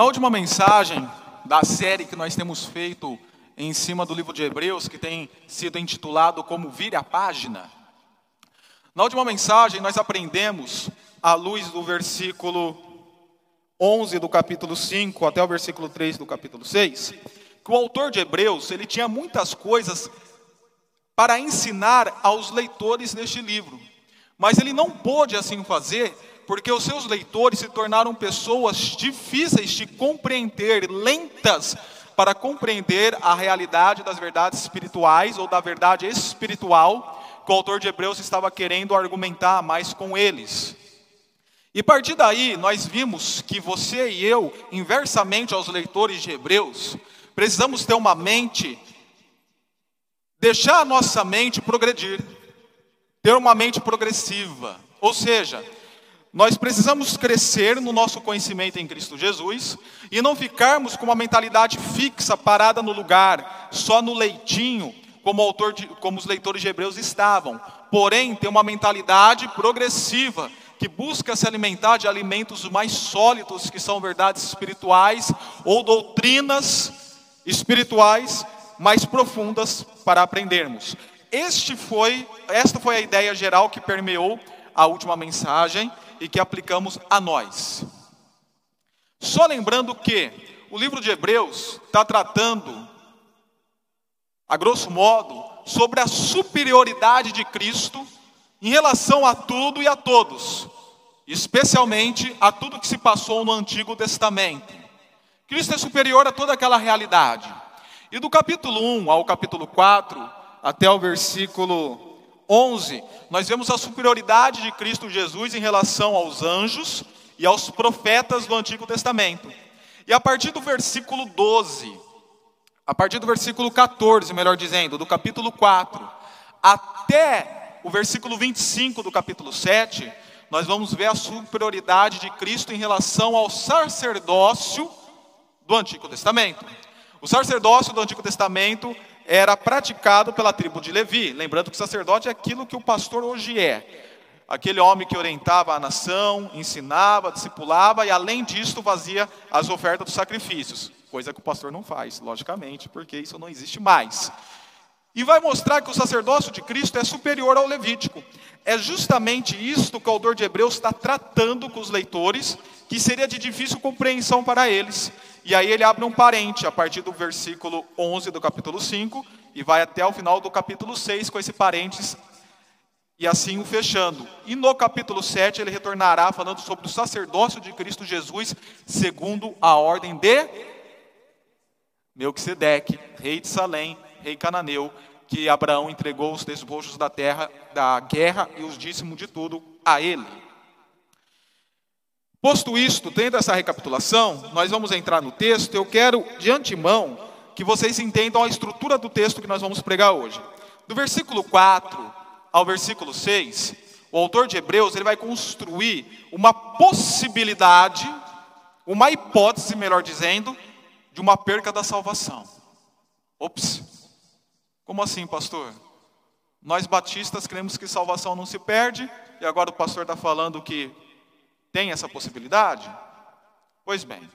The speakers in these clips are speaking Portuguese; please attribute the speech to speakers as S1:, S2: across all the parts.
S1: Na última mensagem da série que nós temos feito em cima do livro de Hebreus, que tem sido intitulado como Vire a Página, na última mensagem nós aprendemos, à luz do versículo 11 do capítulo 5 até o versículo 3 do capítulo 6, que o autor de Hebreus, ele tinha muitas coisas para ensinar aos leitores deste livro. Mas ele não pôde assim fazer, porque os seus leitores se tornaram pessoas difíceis de compreender, lentas para compreender a realidade das verdades espirituais ou da verdade espiritual que o autor de Hebreus estava querendo argumentar mais com eles. E a partir daí, nós vimos que você e eu, inversamente aos leitores de Hebreus, precisamos ter uma mente, deixar a nossa mente progredir ter uma mente progressiva. Ou seja, nós precisamos crescer no nosso conhecimento em Cristo Jesus e não ficarmos com uma mentalidade fixa, parada no lugar, só no leitinho, como, autor de, como os leitores de Hebreus estavam. Porém, ter uma mentalidade progressiva, que busca se alimentar de alimentos mais sólidos, que são verdades espirituais ou doutrinas espirituais mais profundas para aprendermos. Este foi, esta foi a ideia geral que permeou a última mensagem e que aplicamos a nós. Só lembrando que o livro de Hebreus está tratando, a grosso modo, sobre a superioridade de Cristo em relação a tudo e a todos, especialmente a tudo que se passou no Antigo Testamento. Cristo é superior a toda aquela realidade. E do capítulo 1 ao capítulo 4, até o versículo 11, nós vemos a superioridade de Cristo Jesus em relação aos anjos e aos profetas do Antigo Testamento. E a partir do versículo 12, a partir do versículo 14, melhor dizendo, do capítulo 4, até o versículo 25 do capítulo 7, nós vamos ver a superioridade de Cristo em relação ao sacerdócio do Antigo Testamento. O sacerdócio do Antigo Testamento era praticado pela tribo de Levi. Lembrando que o sacerdote é aquilo que o pastor hoje é. Aquele homem que orientava a nação, ensinava, discipulava e, além disso, fazia as ofertas dos sacrifícios. Coisa que o pastor não faz, logicamente, porque isso não existe mais. E vai mostrar que o sacerdócio de Cristo é superior ao levítico. É justamente isto que o autor de Hebreus está tratando com os leitores, que seria de difícil compreensão para eles. E aí ele abre um parente a partir do versículo 11 do capítulo 5 e vai até o final do capítulo 6 com esse parênteses e assim o fechando. E no capítulo 7 ele retornará falando sobre o sacerdócio de Cristo Jesus segundo a ordem de Melquisedeque, rei de Salém, rei cananeu, que Abraão entregou os despojos da terra, da guerra e os dízimos de tudo a ele. Posto isto, tendo essa recapitulação, nós vamos entrar no texto. Eu quero, de antemão, que vocês entendam a estrutura do texto que nós vamos pregar hoje. Do versículo 4 ao versículo 6, o autor de Hebreus ele vai construir uma possibilidade, uma hipótese, melhor dizendo, de uma perca da salvação. Ops, como assim, pastor? Nós batistas cremos que salvação não se perde, e agora o pastor está falando que tem essa possibilidade? Pois bem,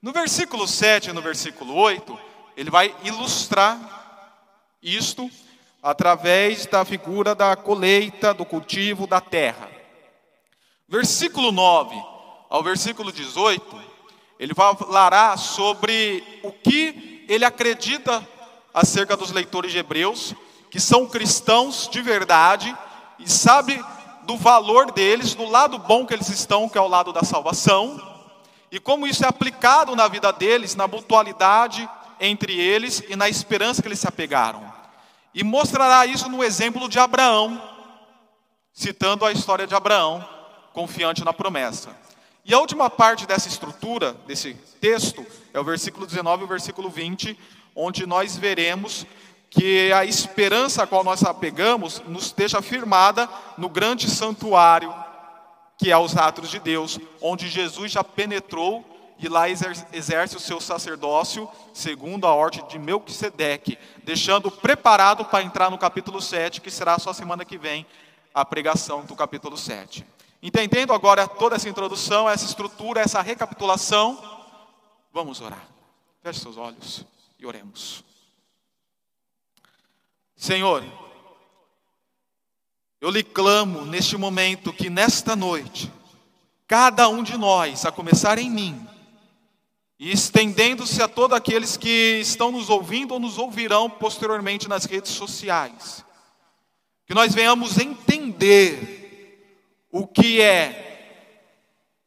S1: no versículo 7 e no versículo 8, ele vai ilustrar isto através da figura da colheita, do cultivo da terra. Versículo 9 ao versículo 18, ele vai falar sobre o que ele acredita acerca dos leitores de Hebreus, que são cristãos de verdade e sabe do valor deles, do lado bom que eles estão, que é o lado da salvação, e como isso é aplicado na vida deles, na mutualidade entre eles e na esperança que eles se apegaram. E mostrará isso no exemplo de Abraão, citando a história de Abraão, confiante na promessa. E a última parte dessa estrutura, desse texto, é o versículo 19 e o versículo 20, onde nós veremos que a esperança a qual nós apegamos nos esteja firmada no grande santuário que é os atos de Deus, onde Jesus já penetrou e lá exerce o seu sacerdócio segundo a ordem de Melquisedeque, deixando preparado para entrar no capítulo 7, que será só semana que vem a pregação do capítulo 7. Entendendo agora toda essa introdução, essa estrutura, essa recapitulação, Vamos orar. Feche seus olhos e oremos. Senhor, eu lhe clamo neste momento que nesta noite, cada um de nós, a começar em mim, e estendendo-se a todos aqueles que estão nos ouvindo ou nos ouvirão posteriormente nas redes sociais, que nós venhamos entender o que é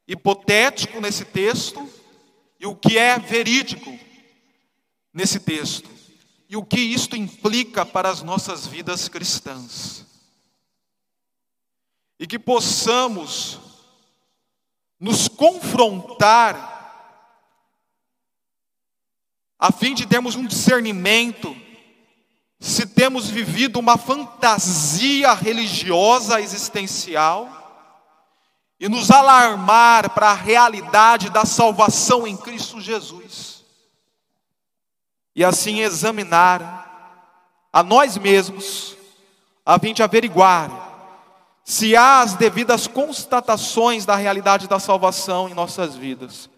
S1: hipotético nesse texto e o que é verídico nesse texto, e o que isto implica para as nossas vidas cristãs. E que possamos nos confrontar, a fim de termos um discernimento, se temos vivido uma fantasia religiosa existencial, e nos alarmar para a realidade da salvação em Cristo Jesus. E assim examinar a nós mesmos, a fim de averiguar se há as devidas constatações da realidade da salvação em nossas vidas,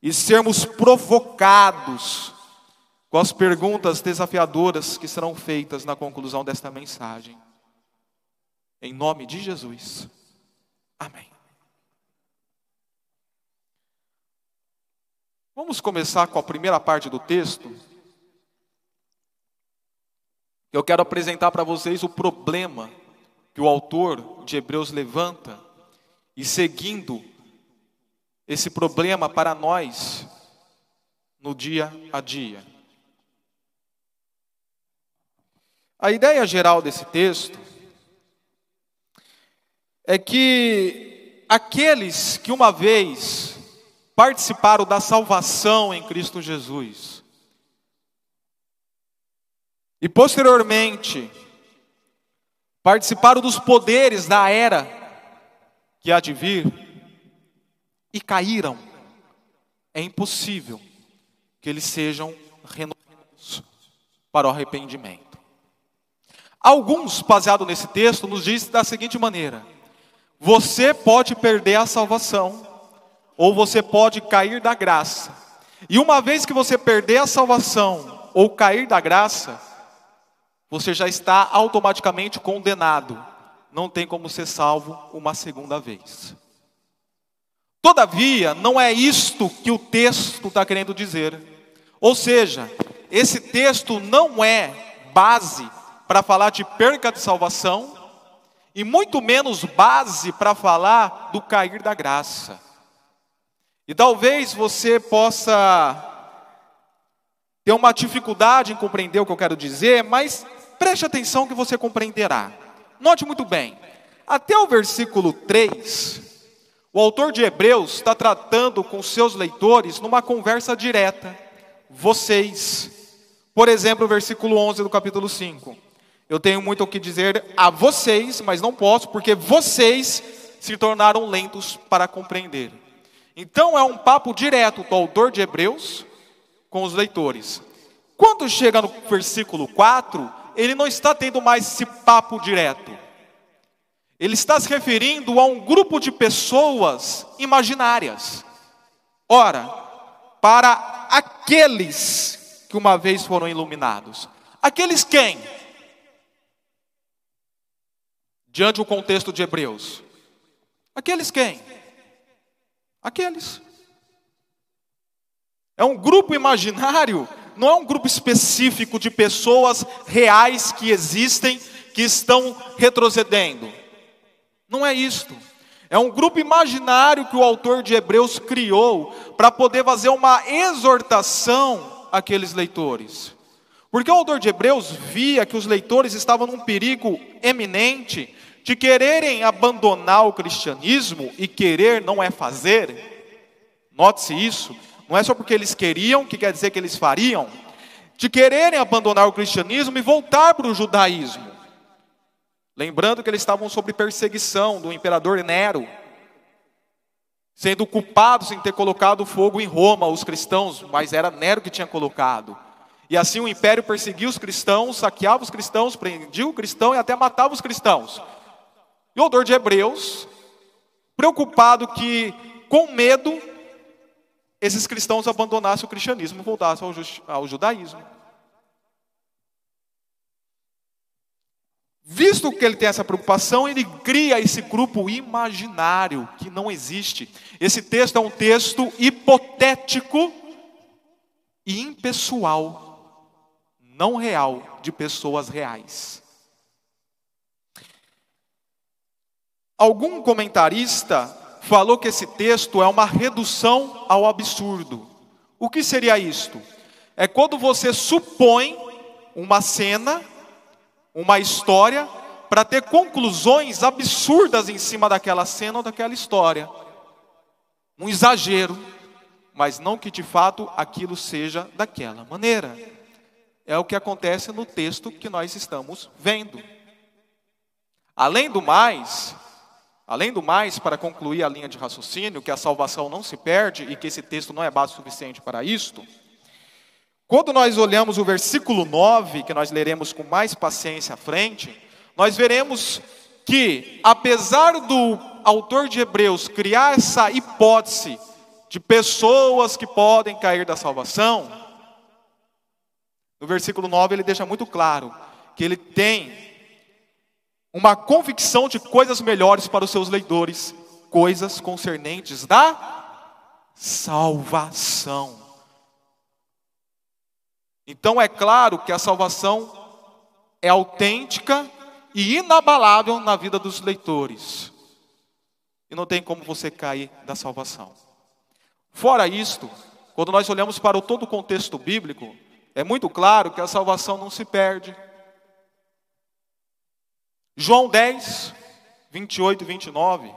S1: e sermos provocados com as perguntas desafiadoras que serão feitas na conclusão desta mensagem. Em nome de Jesus. Amém. Vamos começar com a primeira parte do texto. Eu quero apresentar para vocês o problema que o autor de Hebreus levanta e seguindo esse problema para nós no dia a dia. A ideia geral desse texto é que aqueles que uma vez participaram da salvação em Cristo Jesus. E posteriormente, participaram dos poderes da era que há de vir e caíram. É impossível que eles sejam renovados para o arrependimento. Alguns, baseado nesse texto, nos diz da seguinte maneira: você pode perder a salvação ou você pode cair da graça. E uma vez que você perder a salvação ou cair da graça, você já está automaticamente condenado. Não tem como ser salvo uma segunda vez. Todavia, não é isto que o texto está querendo dizer. Ou seja, esse texto não é base para falar de perca de salvação, e muito menos base para falar do cair da graça. E talvez você possa ter uma dificuldade em compreender o que eu quero dizer, mas preste atenção que você compreenderá. Note muito bem, até o versículo 3, o autor de Hebreus está tratando com seus leitores numa conversa direta. Vocês, por exemplo, o versículo 11 do capítulo 5. Eu tenho muito o que dizer a vocês, mas não posso, porque vocês se tornaram lentos para compreender. Então é um papo direto do autor de Hebreus com os leitores. Quando chega no versículo 4, ele não está tendo mais esse papo direto. Ele está se referindo a um grupo de pessoas imaginárias. Ora, para aqueles que uma vez foram iluminados. Aqueles quem? Diante do contexto de Hebreus. Aqueles quem? Aqueles. É um grupo imaginário, não é um grupo específico de pessoas reais que existem, que estão retrocedendo. Não é isto. É um grupo imaginário que o autor de Hebreus criou para poder fazer uma exortação àqueles leitores. Porque o autor de Hebreus via que os leitores estavam num perigo eminente de quererem abandonar o cristianismo e querer não é fazer, note-se isso, não é só porque eles queriam que quer dizer que eles fariam, de quererem abandonar o cristianismo e voltar para o judaísmo. Lembrando que eles estavam sob perseguição do imperador Nero, sendo culpados em ter colocado fogo em Roma, os cristãos, mas era Nero que tinha colocado. E assim o império perseguia os cristãos, saqueava os cristãos, prendia o cristão e até matava os cristãos. E o autor de Hebreus, preocupado que, com medo, esses cristãos abandonassem o cristianismo e voltassem ao, ao judaísmo. Visto que ele tem essa preocupação, ele cria esse grupo imaginário que não existe. Esse texto é um texto hipotético e impessoal, não real, de pessoas reais. Algum comentarista falou que esse texto é uma redução ao absurdo. O que seria isto? É quando você supõe uma cena, uma história, para ter conclusões absurdas em cima daquela cena ou daquela história. Um exagero, mas não que de fato aquilo seja daquela maneira. É o que acontece no texto que nós estamos vendo. Além do mais, Além do mais, para concluir a linha de raciocínio, que a salvação não se perde e que esse texto não é base suficiente para isto, quando nós olhamos o versículo 9, que nós leremos com mais paciência à frente, nós veremos que, apesar do autor de Hebreus criar essa hipótese de pessoas que podem cair da salvação, no versículo 9 ele deixa muito claro que ele tem uma convicção de coisas melhores para os seus leitores, coisas concernentes da salvação. Então é claro que a salvação é autêntica e inabalável na vida dos leitores. E não tem como você cair da salvação. Fora isto, quando nós olhamos para todo o contexto bíblico, é muito claro que a salvação não se perde, João 10, 28 e 29.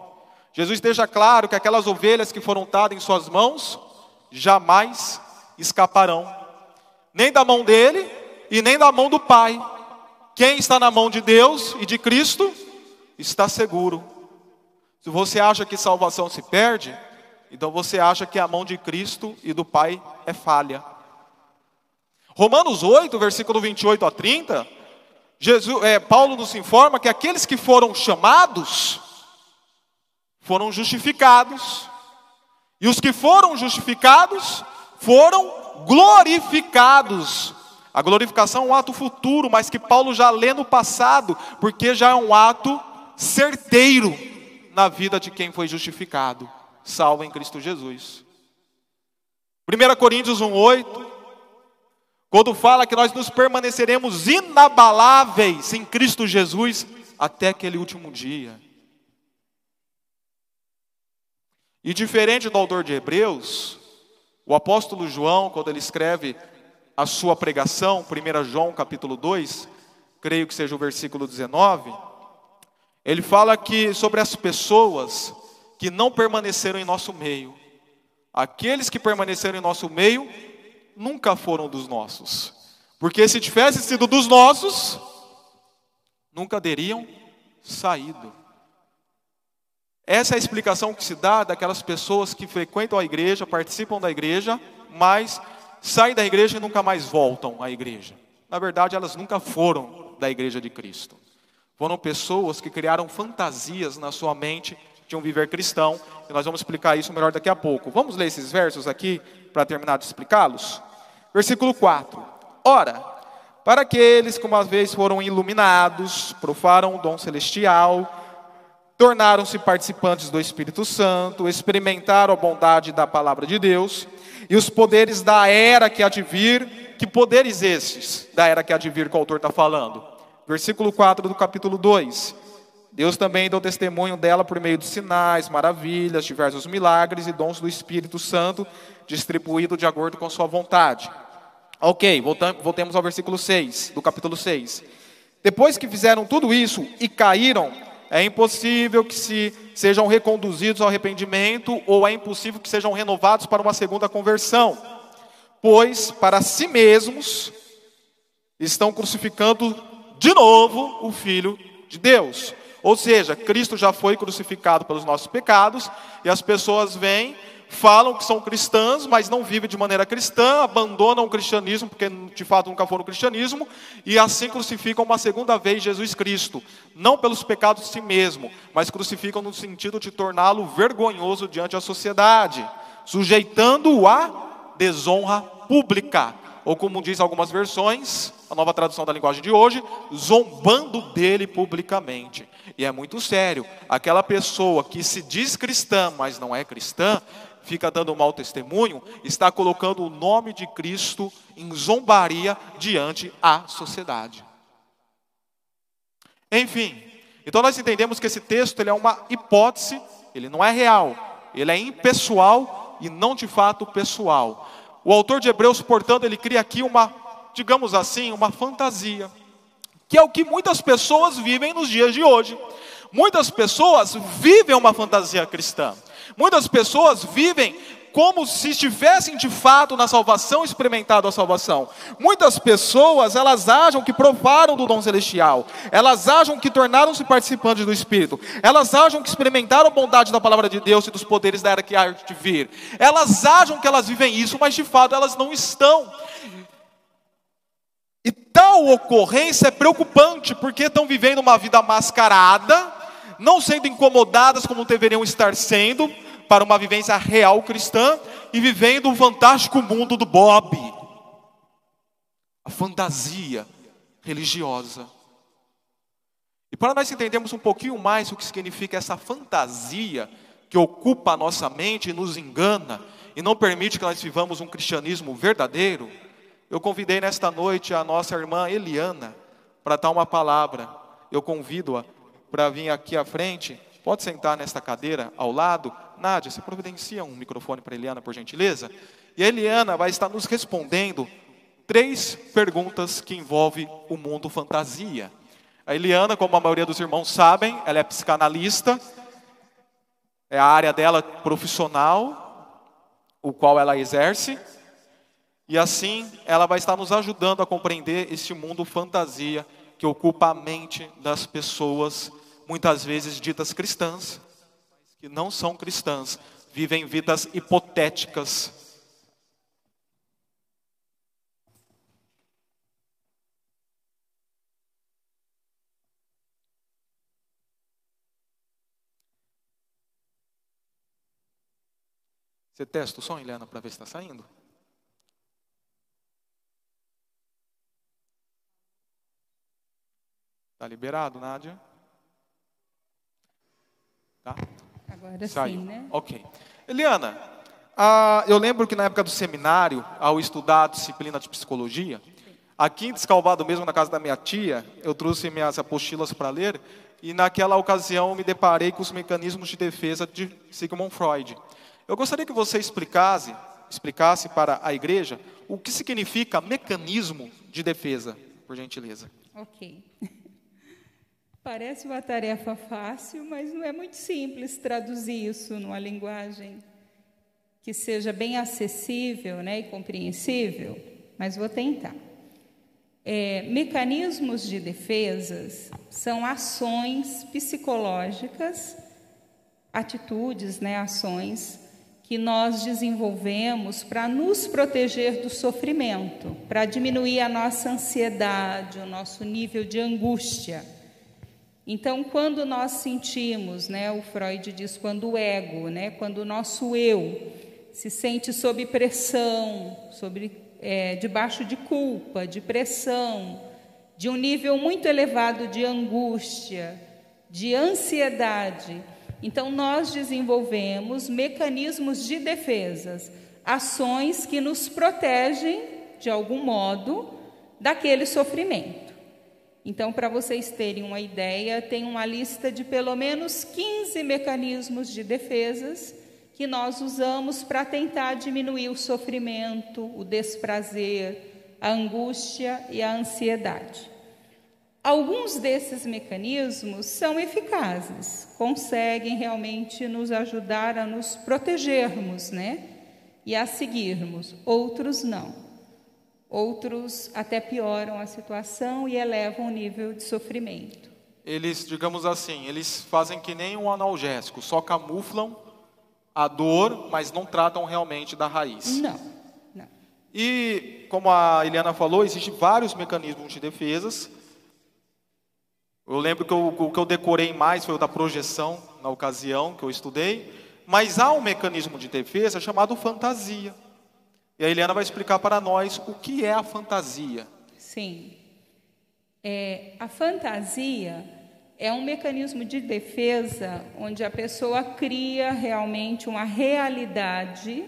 S1: Jesus deixa claro que aquelas ovelhas que foram dadas em suas mãos jamais escaparão, nem da mão dele e nem da mão do Pai. Quem está na mão de Deus e de Cristo está seguro. Se você acha que salvação se perde, então você acha que a mão de Cristo e do Pai é falha. Romanos 8, versículo 28 a 30, Jesus, é, Paulo nos informa que aqueles que foram chamados foram justificados, e os que foram justificados foram glorificados. A glorificação é um ato futuro, mas que Paulo já lê no passado, porque já é um ato certeiro na vida de quem foi justificado, salvo em Cristo Jesus. 1 Coríntios 1,8 quando fala que nós nos permaneceremos inabaláveis em Cristo Jesus até aquele último dia. E diferente do autor de Hebreus, o apóstolo João, quando ele escreve a sua pregação, 1 João capítulo 2, creio que seja o versículo 19, ele fala que sobre as pessoas que não permaneceram em nosso meio. Aqueles que permaneceram em nosso meio nunca foram dos nossos. Porque se tivesse sido dos nossos, nunca teriam saído. Essa é a explicação que se dá daquelas pessoas que frequentam a igreja, participam da igreja, mas saem da igreja e nunca mais voltam à igreja. Na verdade, elas nunca foram da igreja de Cristo. Foram pessoas que criaram fantasias na sua mente de um viver cristão, e nós vamos explicar isso melhor daqui a pouco. Vamos ler esses versos aqui para terminar de explicá-los? Versículo 4. Ora, para aqueles que uma vez foram iluminados, profaram o dom celestial, tornaram-se participantes do Espírito Santo, experimentaram a bondade da palavra de Deus e os poderes da era que há de vir. Que poderes esses da era que há de vir que o autor está falando? Versículo 4 do capítulo 2. Deus também deu testemunho dela por meio de sinais, maravilhas, diversos milagres e dons do Espírito Santo, distribuído de acordo com sua vontade. Ok, voltemos ao versículo 6, do capítulo 6. Depois que fizeram tudo isso e caíram, é impossível que se sejam reconduzidos ao arrependimento ou é impossível que sejam renovados para uma segunda conversão, pois para si mesmos estão crucificando de novo o Filho de Deus. Ou seja, Cristo já foi crucificado pelos nossos pecados e as pessoas vêm, falam que são cristãs, mas não vivem de maneira cristã, abandonam o cristianismo, porque de fato nunca foram cristianismo, e assim crucificam uma segunda vez Jesus Cristo, não pelos pecados de si mesmo, mas crucificam no sentido de torná-lo vergonhoso diante da sociedade. sujeitando-o à desonra pública. Ou como diz algumas versões, a nova tradução da linguagem de hoje, zombando dele publicamente. E é muito sério. Aquela pessoa que se diz cristã, mas não é cristã, fica dando mau testemunho, está colocando o nome de Cristo em zombaria diante a sociedade. Enfim, então nós entendemos que esse texto ele é uma hipótese, ele não é real, ele é impessoal e não de fato pessoal. O autor de Hebreus, portanto, ele cria aqui uma, digamos assim, uma fantasia, que é o que muitas pessoas vivem nos dias de hoje. Muitas pessoas vivem uma fantasia cristã. Muitas pessoas vivem como se estivessem de fato na salvação, experimentado a salvação. Muitas pessoas, elas acham que provaram do dom celestial, elas acham que tornaram-se participantes do Espírito, elas acham que experimentaram a bondade da palavra de Deus e dos poderes da era que há de vir. Elas acham que elas vivem isso, mas de fato elas não estão. E tal ocorrência é preocupante, porque estão vivendo uma vida mascarada, não sendo incomodadas como deveriam estar sendo, para uma vivência real cristã e vivendo o fantástico mundo do Bob. A fantasia religiosa. E para nós entendermos um pouquinho mais o que significa essa fantasia que ocupa a nossa mente e nos engana e não permite que nós vivamos um cristianismo verdadeiro, eu convidei nesta noite a nossa irmã Eliana para dar uma palavra. Eu convido-a para vir aqui à frente. Pode sentar nesta cadeira ao lado Nádia, você providencia um microfone para Eliana, por gentileza? E a Eliana vai estar nos respondendo três perguntas que envolvem o mundo fantasia. A Eliana, como a maioria dos irmãos sabem, ela é psicanalista, é a área dela profissional, o qual ela exerce, e assim ela vai estar nos ajudando a compreender este mundo fantasia que ocupa a mente das pessoas, muitas vezes ditas cristãs, que não são cristãs vivem vidas hipotéticas. Você testa o som, Helena, para ver se está saindo? Está liberado, Nádia? Tá?
S2: Agora Saiu. sim, né?
S1: Ok. Eliana, eu lembro que na época do seminário, ao estudar a disciplina de psicologia, aqui em Descalvado mesmo, na casa da minha tia, eu trouxe minhas apostilas para ler, e naquela ocasião me deparei com os mecanismos de defesa de Sigmund Freud. Eu gostaria que você explicasse, explicasse para a igreja o que significa mecanismo de defesa, por gentileza.
S2: Ok. Parece uma tarefa fácil, mas não é muito simples traduzir isso numa linguagem que seja bem acessível né, e compreensível, mas vou tentar. É, mecanismos de defesas são ações psicológicas, atitudes, né, ações que nós desenvolvemos para nos proteger do sofrimento, para diminuir a nossa ansiedade, o nosso nível de angústia. Então, quando nós sentimos, né, o Freud diz, quando o ego, né, quando o nosso eu se sente sob pressão, sobre, é, debaixo de culpa, de pressão, de um nível muito elevado de angústia, de ansiedade, então nós desenvolvemos mecanismos de defesas, ações que nos protegem, de algum modo, daquele sofrimento. Então, para vocês terem uma ideia, tem uma lista de pelo menos 15 mecanismos de defesas que nós usamos para tentar diminuir o sofrimento, o desprazer, a angústia e a ansiedade. Alguns desses mecanismos são eficazes, conseguem realmente nos ajudar a nos protegermos, né? E a seguirmos. Outros não. Outros até pioram a situação e elevam o nível de sofrimento.
S1: Eles, digamos assim, eles fazem que nem um analgésico, só camuflam a dor, mas não tratam realmente da raiz.
S2: Não. não.
S1: E, como a Eliana falou, existem vários mecanismos de defesas. Eu lembro que o que eu decorei mais foi o da projeção, na ocasião que eu estudei. Mas há um mecanismo de defesa chamado fantasia. E a Eliana vai explicar para nós o que é a fantasia.
S2: Sim. É, a fantasia é um mecanismo de defesa onde a pessoa cria realmente uma realidade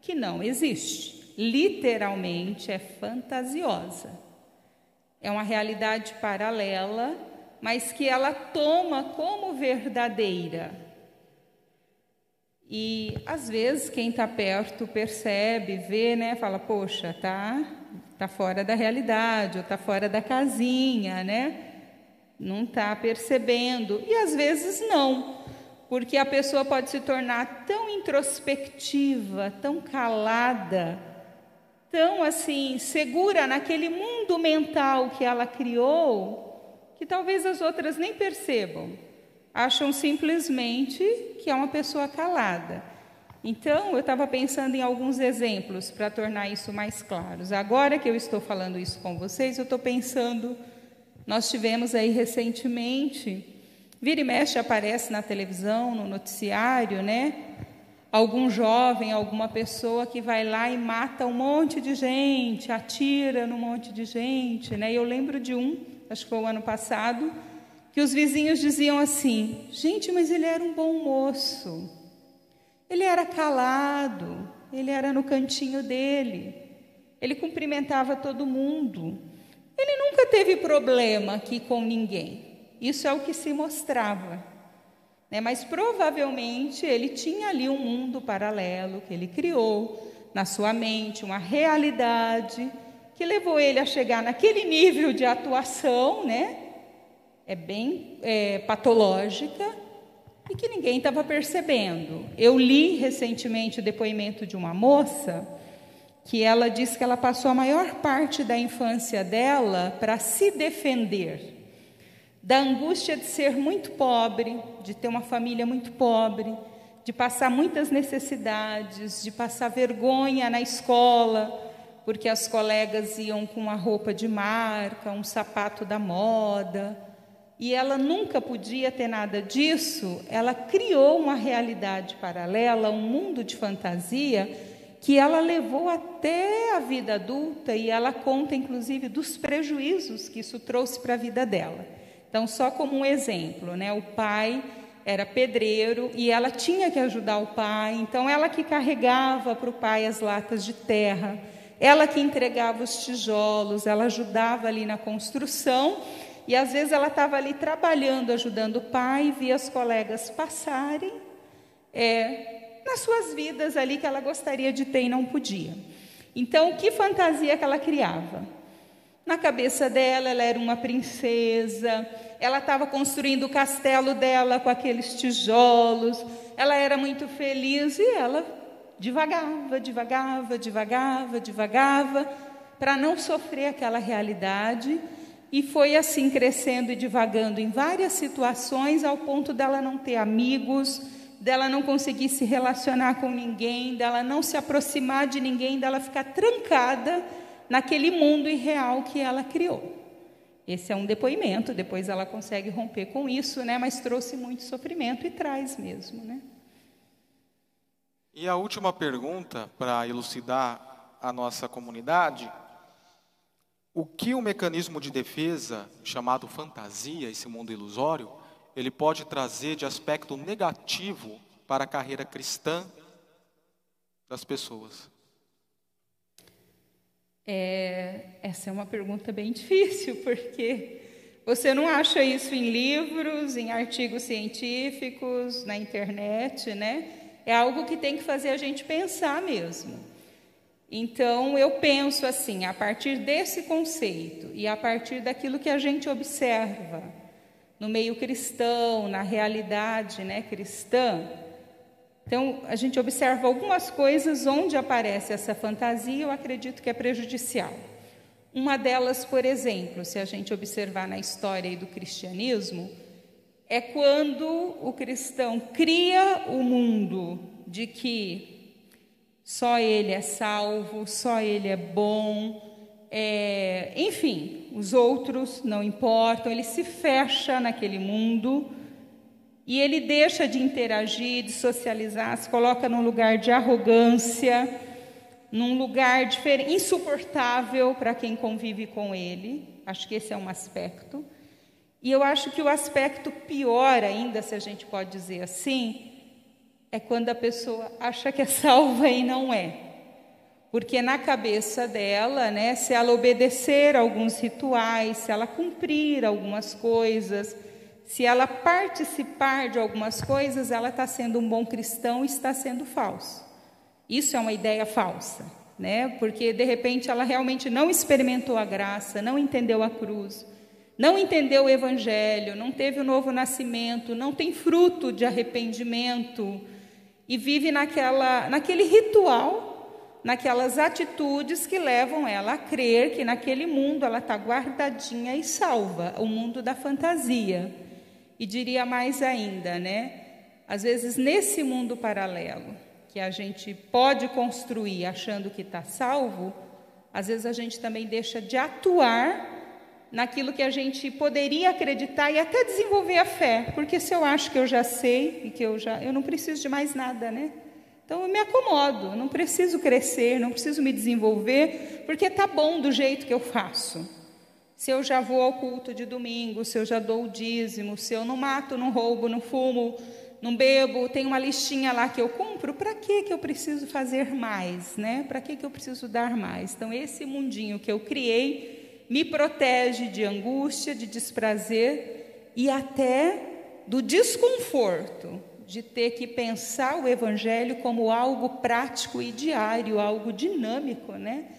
S2: que não existe. Literalmente é fantasiosa. É uma realidade paralela, mas que ela toma como verdadeira. E às vezes quem está perto percebe, vê, né, fala, poxa, tá, tá fora da realidade, ou tá fora da casinha, né? Não está percebendo. E às vezes não, porque a pessoa pode se tornar tão introspectiva, tão calada, tão assim segura naquele mundo mental que ela criou, que talvez as outras nem percebam acham simplesmente que é uma pessoa calada. Então, eu estava pensando em alguns exemplos para tornar isso mais claro. Agora que eu estou falando isso com vocês, eu estou pensando. Nós tivemos aí recentemente, vira e mexe aparece na televisão, no noticiário, né? Algum jovem, alguma pessoa que vai lá e mata um monte de gente, atira num monte de gente, né? Eu lembro de um, acho que foi o ano passado, que os vizinhos diziam assim: gente, mas ele era um bom moço, ele era calado, ele era no cantinho dele, ele cumprimentava todo mundo, ele nunca teve problema aqui com ninguém. Isso é o que se mostrava. Né? Mas provavelmente ele tinha ali um mundo paralelo que ele criou na sua mente, uma realidade que levou ele a chegar naquele nível de atuação, né? É bem é, patológica e que ninguém estava percebendo. Eu li recentemente o depoimento de uma moça que ela disse que ela passou a maior parte da infância dela para se defender da angústia de ser muito pobre, de ter uma família muito pobre, de passar muitas necessidades, de passar vergonha na escola, porque as colegas iam com uma roupa de marca, um sapato da moda e ela nunca podia ter nada disso, ela criou uma realidade paralela, um mundo de fantasia que ela levou até a vida adulta e ela conta inclusive dos prejuízos que isso trouxe para a vida dela. Então, só como um exemplo, né? O pai era pedreiro e ela tinha que ajudar o pai, então ela que carregava para o pai as latas de terra, ela que entregava os tijolos, ela ajudava ali na construção e às vezes ela estava ali trabalhando, ajudando o pai, via os colegas passarem é, nas suas vidas ali que ela gostaria de ter e não podia. Então, que fantasia que ela criava? Na cabeça dela, ela era uma princesa, ela estava construindo o castelo dela com aqueles tijolos, ela era muito feliz e ela devagava, devagava, devagava, devagava, para não sofrer aquela realidade e foi assim crescendo e divagando em várias situações, ao ponto dela não ter amigos, dela não conseguir se relacionar com ninguém, dela não se aproximar de ninguém, dela ficar trancada naquele mundo irreal que ela criou. Esse é um depoimento, depois ela consegue romper com isso, né? mas trouxe muito sofrimento e traz mesmo. Né?
S1: E a última pergunta, para elucidar a nossa comunidade, o que o mecanismo de defesa, chamado fantasia, esse mundo ilusório, ele pode trazer de aspecto negativo para a carreira cristã das pessoas?
S2: É, essa é uma pergunta bem difícil, porque você não acha isso em livros, em artigos científicos, na internet, né? É algo que tem que fazer a gente pensar mesmo. Então, eu penso assim, a partir desse conceito e a partir daquilo que a gente observa no meio cristão, na realidade né, cristã, então a gente observa algumas coisas onde aparece essa fantasia, eu acredito que é prejudicial. Uma delas, por exemplo, se a gente observar na história do cristianismo, é quando o cristão cria o mundo de que só ele é salvo, só ele é bom. É, enfim, os outros não importam, ele se fecha naquele mundo e ele deixa de interagir, de socializar, se coloca num lugar de arrogância, num lugar insuportável para quem convive com ele. Acho que esse é um aspecto. E eu acho que o aspecto pior ainda, se a gente pode dizer assim, é quando a pessoa acha que é salva e não é. Porque na cabeça dela, né, se ela obedecer alguns rituais, se ela cumprir algumas coisas, se ela participar de algumas coisas, ela está sendo um bom cristão e está sendo falso. Isso é uma ideia falsa, né? Porque de repente ela realmente não experimentou a graça, não entendeu a cruz, não entendeu o evangelho, não teve o novo nascimento, não tem fruto de arrependimento e vive naquela, naquele ritual, naquelas atitudes que levam ela a crer que naquele mundo ela está guardadinha e salva, o mundo da fantasia. E diria mais ainda, né? Às vezes, nesse mundo paralelo, que a gente pode construir achando que está salvo, às vezes a gente também deixa de atuar naquilo que a gente poderia acreditar e até desenvolver a fé, porque se eu acho que eu já sei e que eu já, eu não preciso de mais nada, né? Então eu me acomodo, não preciso crescer, não preciso me desenvolver, porque tá bom do jeito que eu faço. Se eu já vou ao culto de domingo, se eu já dou o dízimo, se eu não mato, não roubo, não fumo, não bebo, tem uma listinha lá que eu cumpro, para que que eu preciso fazer mais, né? Para que que eu preciso dar mais? Então esse mundinho que eu criei me protege de angústia, de desprazer e até do desconforto de ter que pensar o evangelho como algo prático e diário, algo dinâmico, né?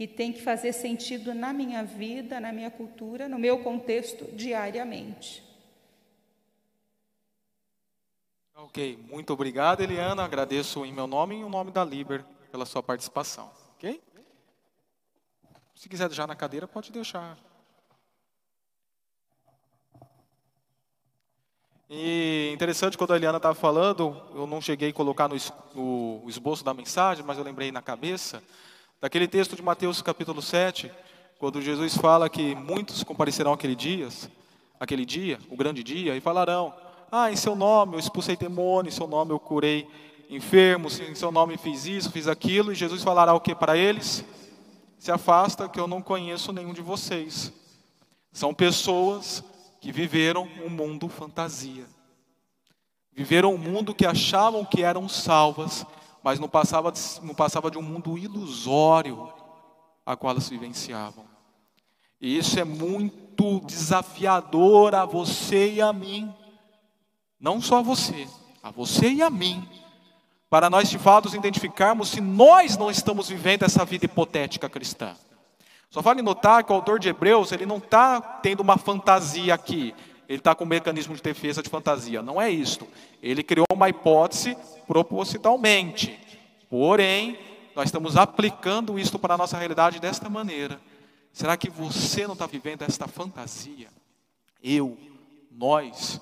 S2: que tem que fazer sentido na minha vida, na minha cultura, no meu contexto diariamente.
S1: Ok, muito obrigado, Eliana. Agradeço em meu nome e em nome da Liber pela sua participação. Ok? Se quiser deixar na cadeira, pode deixar. E interessante quando a Eliana estava falando, eu não cheguei a colocar no, esboço da mensagem, mas eu lembrei na cabeça Daquele texto de Mateus capítulo 7, quando Jesus fala que muitos comparecerão aquele dia, aquele dia, o grande dia, e falarão: Ah, em seu nome eu expulsei demônio, em seu nome eu curei enfermos, em seu nome fiz isso, fiz aquilo, e Jesus falará o que para eles? Se afasta que eu não conheço nenhum de vocês. São pessoas que viveram um mundo fantasia. Viveram um mundo que achavam que eram salvas, mas não passava, não passava de um mundo ilusório a qual elas vivenciavam. E isso é muito desafiador a você e a mim, não só a você, a você e a mim, para nós de fato identificarmos se nós não estamos vivendo essa vida hipotética cristã. Só vale notar que o autor de Hebreus, ele não está tendo uma fantasia aqui, ele está com um mecanismo de defesa de fantasia. Não é isto. Ele criou uma hipótese propositalmente. Porém, nós estamos aplicando isto para a nossa realidade desta maneira. Será que você não está vivendo esta fantasia? Eu, nós.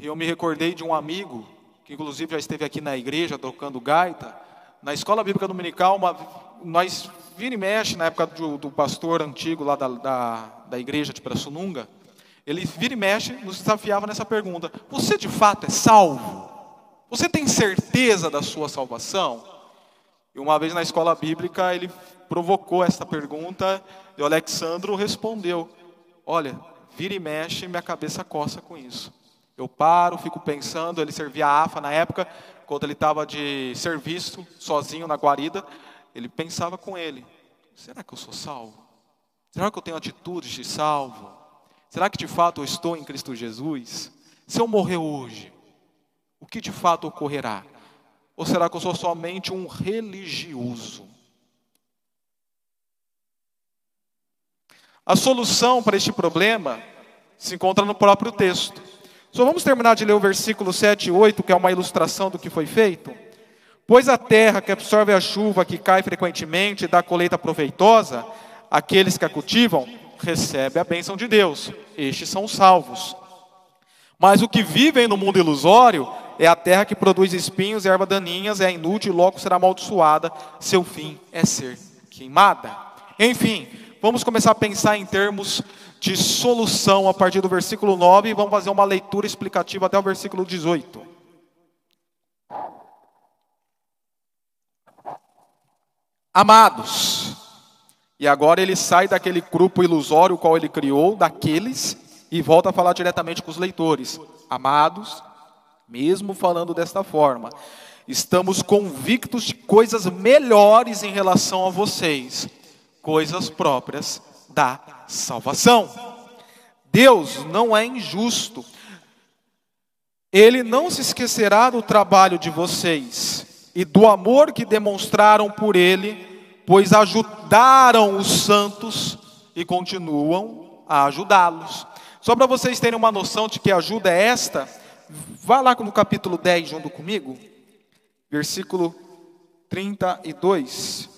S1: Eu me recordei de um amigo, que inclusive já esteve aqui na igreja tocando gaita. Na escola bíblica dominical, uma, nós vira e mexe, na época do, do pastor antigo lá da, da, da igreja de Pirassununga, ele vira e mexe, nos desafiava nessa pergunta: Você de fato é salvo? Você tem certeza da sua salvação? E uma vez na escola bíblica ele provocou essa pergunta e o Alexandro respondeu: Olha, vira e mexe, minha cabeça coça com isso. Eu paro, fico pensando. Ele servia a AFA na época, quando ele estava de serviço, sozinho na guarida. Ele pensava com ele: Será que eu sou salvo? Será que eu tenho atitudes de salvo? Será que de fato eu estou em Cristo Jesus? Se eu morrer hoje, o que de fato ocorrerá? Ou será que eu sou somente um religioso? A solução para este problema se encontra no próprio texto. Só vamos terminar de ler o versículo 7 e 8, que é uma ilustração do que foi feito. Pois a terra que absorve a chuva que cai frequentemente e dá colheita proveitosa, aqueles que a cultivam, recebe a bênção de Deus. Estes são salvos. Mas o que vivem no mundo ilusório é a terra que produz espinhos e ervas daninhas, é inútil e logo será amaldiçoada, seu fim é ser queimada. Enfim, vamos começar a pensar em termos de solução a partir do versículo 9 e vamos fazer uma leitura explicativa até o versículo 18. Amados, e agora ele sai daquele grupo ilusório qual ele criou, daqueles, e volta a falar diretamente com os leitores. Amados, mesmo falando desta forma, estamos convictos de coisas melhores em relação a vocês, coisas próprias da salvação. Deus não é injusto. Ele não se esquecerá do trabalho de vocês e do amor que demonstraram por ele, pois ajudaram os santos e continuam a ajudá-los. Só para vocês terem uma noção de que ajuda é esta, vá lá no capítulo 10 junto comigo, versículo 32.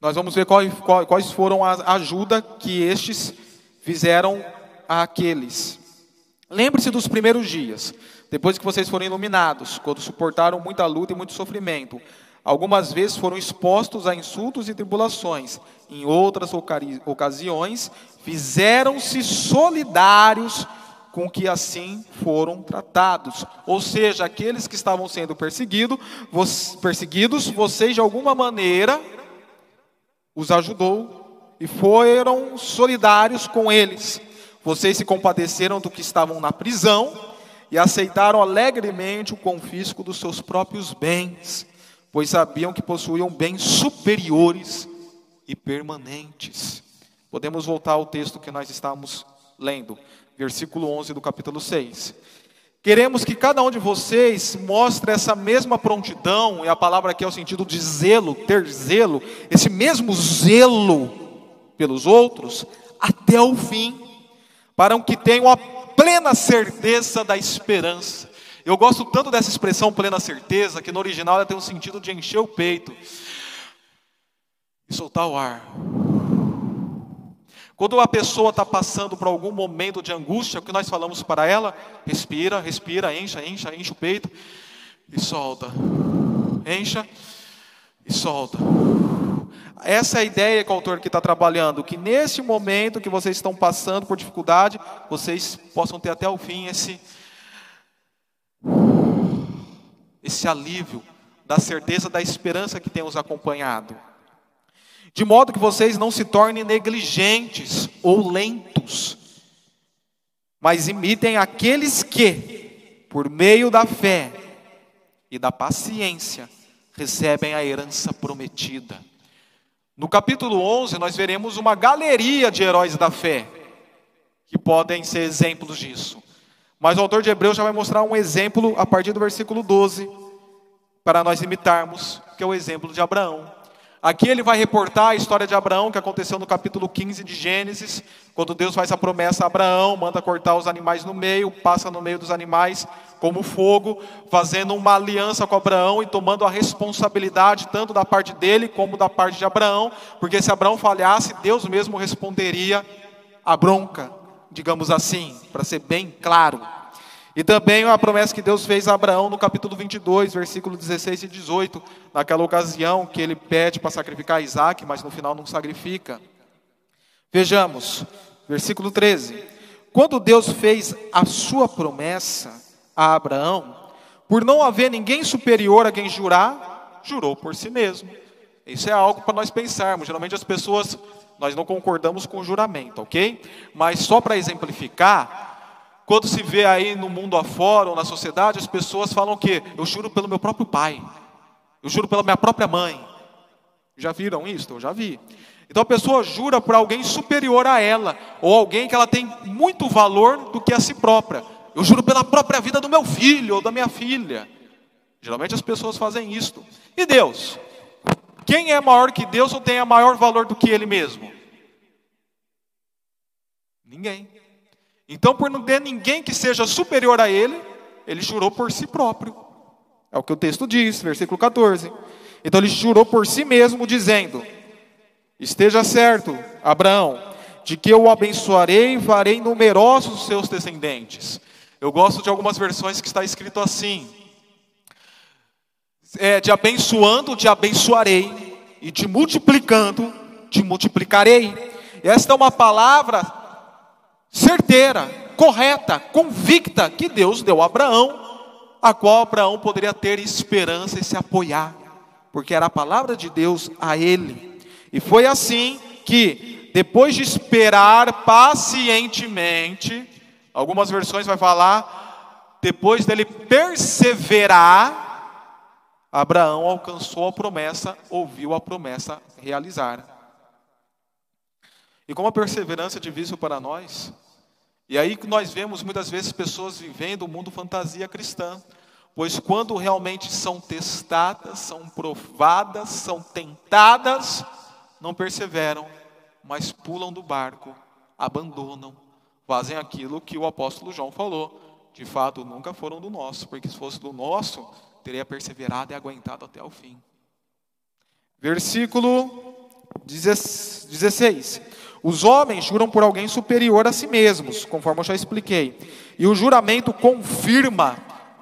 S1: Nós vamos ver quais, foram a ajuda que estes fizeram àqueles. Lembre-se dos primeiros dias, depois que vocês foram iluminados, quando suportaram muita luta e muito sofrimento. Algumas vezes foram expostos a insultos e tribulações, em outras ocasiões fizeram-se solidários com que assim foram tratados. Ou seja, aqueles que estavam sendo perseguidos, perseguidos, vocês de alguma maneira os ajudou e foram solidários com eles. Vocês se compadeceram do que estavam na prisão e aceitaram alegremente o confisco dos seus próprios bens, pois sabiam que possuíam bens superiores e permanentes. Podemos voltar ao texto que nós estamos lendo, versículo 11 do capítulo 6. Queremos que cada um de vocês mostre essa mesma prontidão, e a palavra aqui é o sentido de zelo, ter zelo, esse mesmo zelo pelos outros, até o fim, para que tenham a plena certeza da esperança. Eu gosto tanto dessa expressão plena certeza, que no original ela tem um sentido de encher o peito e soltar o ar. Quando a pessoa está passando por algum momento de angústia, o que nós falamos para ela? Respira, respira, encha, encha, enche o peito e solta. Encha e solta. Essa é a ideia que o autor que está trabalhando, que nesse momento que vocês estão passando por dificuldade, vocês possam ter até o fim esse esse alívio da certeza da esperança que tem os acompanhado de modo que vocês não se tornem negligentes ou lentos, mas imitem aqueles que, por meio da fé e da paciência, recebem a herança prometida. No capítulo 11, nós veremos uma galeria de heróis da fé, que podem ser exemplos disso. Mas o autor de Hebreus já vai mostrar um exemplo a partir do versículo 12, para nós imitarmos, que é o exemplo de Abraão. Aqui ele vai reportar a história de Abraão, que aconteceu no capítulo 15 de Gênesis, quando Deus faz a promessa a Abraão, manda cortar os animais no meio, passa no meio dos animais como fogo, fazendo uma aliança com Abraão e tomando a responsabilidade tanto da parte dele como da parte de Abraão, porque se Abraão falhasse, Deus mesmo responderia a bronca, digamos assim, para ser bem claro. E também a promessa que Deus fez a Abraão no capítulo 22, versículo 16 e 18, naquela ocasião que ele pede para sacrificar Isaac, mas no final não sacrifica. Vejamos, versículo 13. Quando Deus fez a sua promessa a Abraão, por não haver ninguém superior a quem jurar, jurou por si mesmo. Isso é algo para nós pensarmos. Geralmente as pessoas, nós não concordamos com o juramento, ok? Mas só para exemplificar, quando se vê aí no mundo afora ou na sociedade, as pessoas falam que eu juro pelo meu próprio pai, eu juro pela minha própria mãe. Já viram isso? Eu já vi. Então a pessoa jura por alguém superior a ela, ou alguém que ela tem muito valor do que a si própria. Eu juro pela própria vida do meu filho ou da minha filha. Geralmente as pessoas fazem isto. E Deus? Quem é maior que Deus ou tem maior valor do que Ele mesmo? Ninguém. Então, por não ter ninguém que seja superior a ele, ele jurou por si próprio. É o que o texto diz, versículo 14. Então ele jurou por si mesmo, dizendo: Esteja certo, Abraão, de que eu o abençoarei e farei numerosos os seus descendentes. Eu gosto de algumas versões que está escrito assim: é, de abençoando, te abençoarei, e te multiplicando, te multiplicarei. Esta é uma palavra certeira, correta, convicta que Deus deu a Abraão, a qual Abraão poderia ter esperança e se apoiar, porque era a palavra de Deus a ele. E foi assim que, depois de esperar pacientemente, algumas versões vai falar, depois dele perseverar, Abraão alcançou a promessa, ouviu a promessa realizar. E como a perseverança é difícil para nós, e aí nós vemos muitas vezes pessoas vivendo o mundo fantasia cristã, pois quando realmente são testadas, são provadas, são tentadas, não perseveram, mas pulam do barco, abandonam, fazem aquilo que o apóstolo João falou. De fato, nunca foram do nosso, porque se fosse do nosso, teria perseverado e aguentado até o fim. Versículo 16. Os homens juram por alguém superior a si mesmos, conforme eu já expliquei. E o juramento confirma,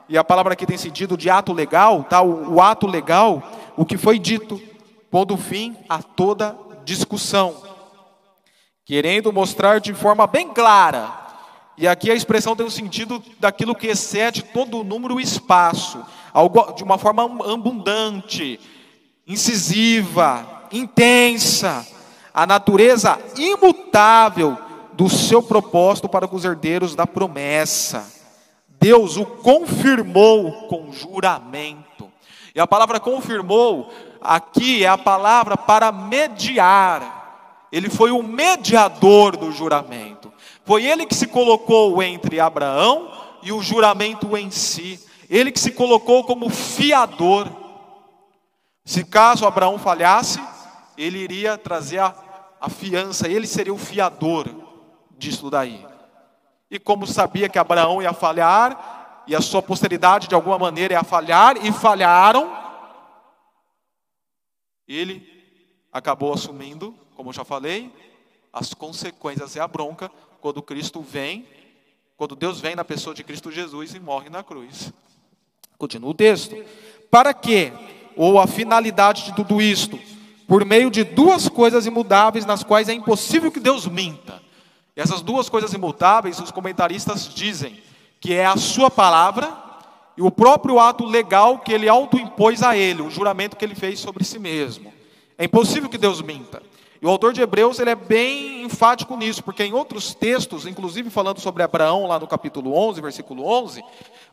S1: e a palavra aqui tem sentido de ato legal, tá? o, o ato legal, o que foi dito, pondo fim a toda discussão. Querendo mostrar de forma bem clara, e aqui a expressão tem o sentido daquilo que excede todo o número e espaço, algo de uma forma abundante, incisiva, intensa, a natureza imutável do seu propósito para os herdeiros da promessa. Deus o confirmou com juramento. E a palavra confirmou aqui é a palavra para mediar. Ele foi o mediador do juramento. Foi ele que se colocou entre Abraão e o juramento em si. Ele que se colocou como fiador. Se caso Abraão falhasse, ele iria trazer a, a fiança, ele seria o fiador disso daí. E como sabia que Abraão ia falhar, e a sua posteridade de alguma maneira ia falhar, e falharam, ele acabou assumindo, como já falei, as consequências e a bronca quando Cristo vem, quando Deus vem na pessoa de Cristo Jesus e morre na cruz. Continua o texto. Para quê? Ou a finalidade de tudo isto? Por meio de duas coisas imutáveis nas quais é impossível que Deus minta. E essas duas coisas imutáveis, os comentaristas dizem que é a sua palavra e o próprio ato legal que ele autoimpôs a ele, o juramento que ele fez sobre si mesmo. É impossível que Deus minta. E o autor de Hebreus ele é bem enfático nisso, porque em outros textos, inclusive falando sobre Abraão, lá no capítulo 11, versículo 11,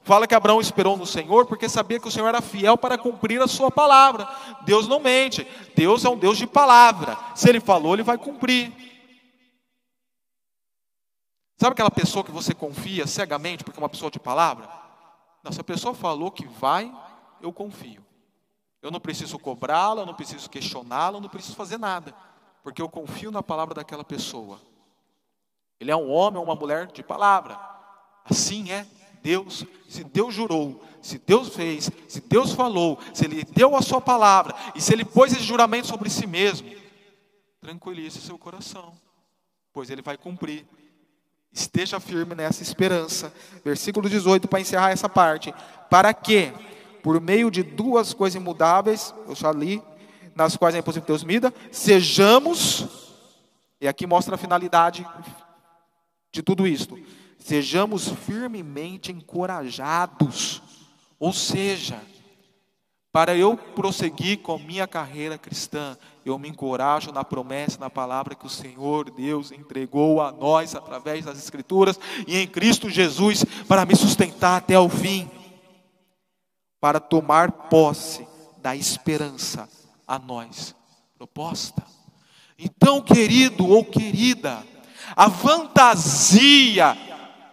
S1: fala que Abraão esperou no Senhor porque sabia que o Senhor era fiel para cumprir a sua palavra. Deus não mente, Deus é um Deus de palavra. Se ele falou, ele vai cumprir. Sabe aquela pessoa que você confia cegamente porque é uma pessoa de palavra? Não, se a pessoa falou que vai, eu confio. Eu não preciso cobrá-la, eu não preciso questioná-la, eu não preciso fazer nada porque eu confio na palavra daquela pessoa. Ele é um homem ou uma mulher de palavra. Assim é Deus. Se Deus jurou, se Deus fez, se Deus falou, se Ele deu a sua palavra e se Ele pôs esse juramento sobre si mesmo, tranquilize seu coração, pois Ele vai cumprir. Esteja firme nessa esperança. Versículo 18, para encerrar essa parte. Para que, por meio de duas coisas imutáveis, eu já li, nas quais é impossível Deus mida, sejamos, e aqui mostra a finalidade de tudo isto, sejamos firmemente encorajados, ou seja, para eu prosseguir com a minha carreira cristã, eu me encorajo na promessa, na palavra que o Senhor Deus entregou a nós através das Escrituras e em Cristo Jesus para me sustentar até o fim, para tomar posse da esperança a nós proposta. Então, querido ou querida, a fantasia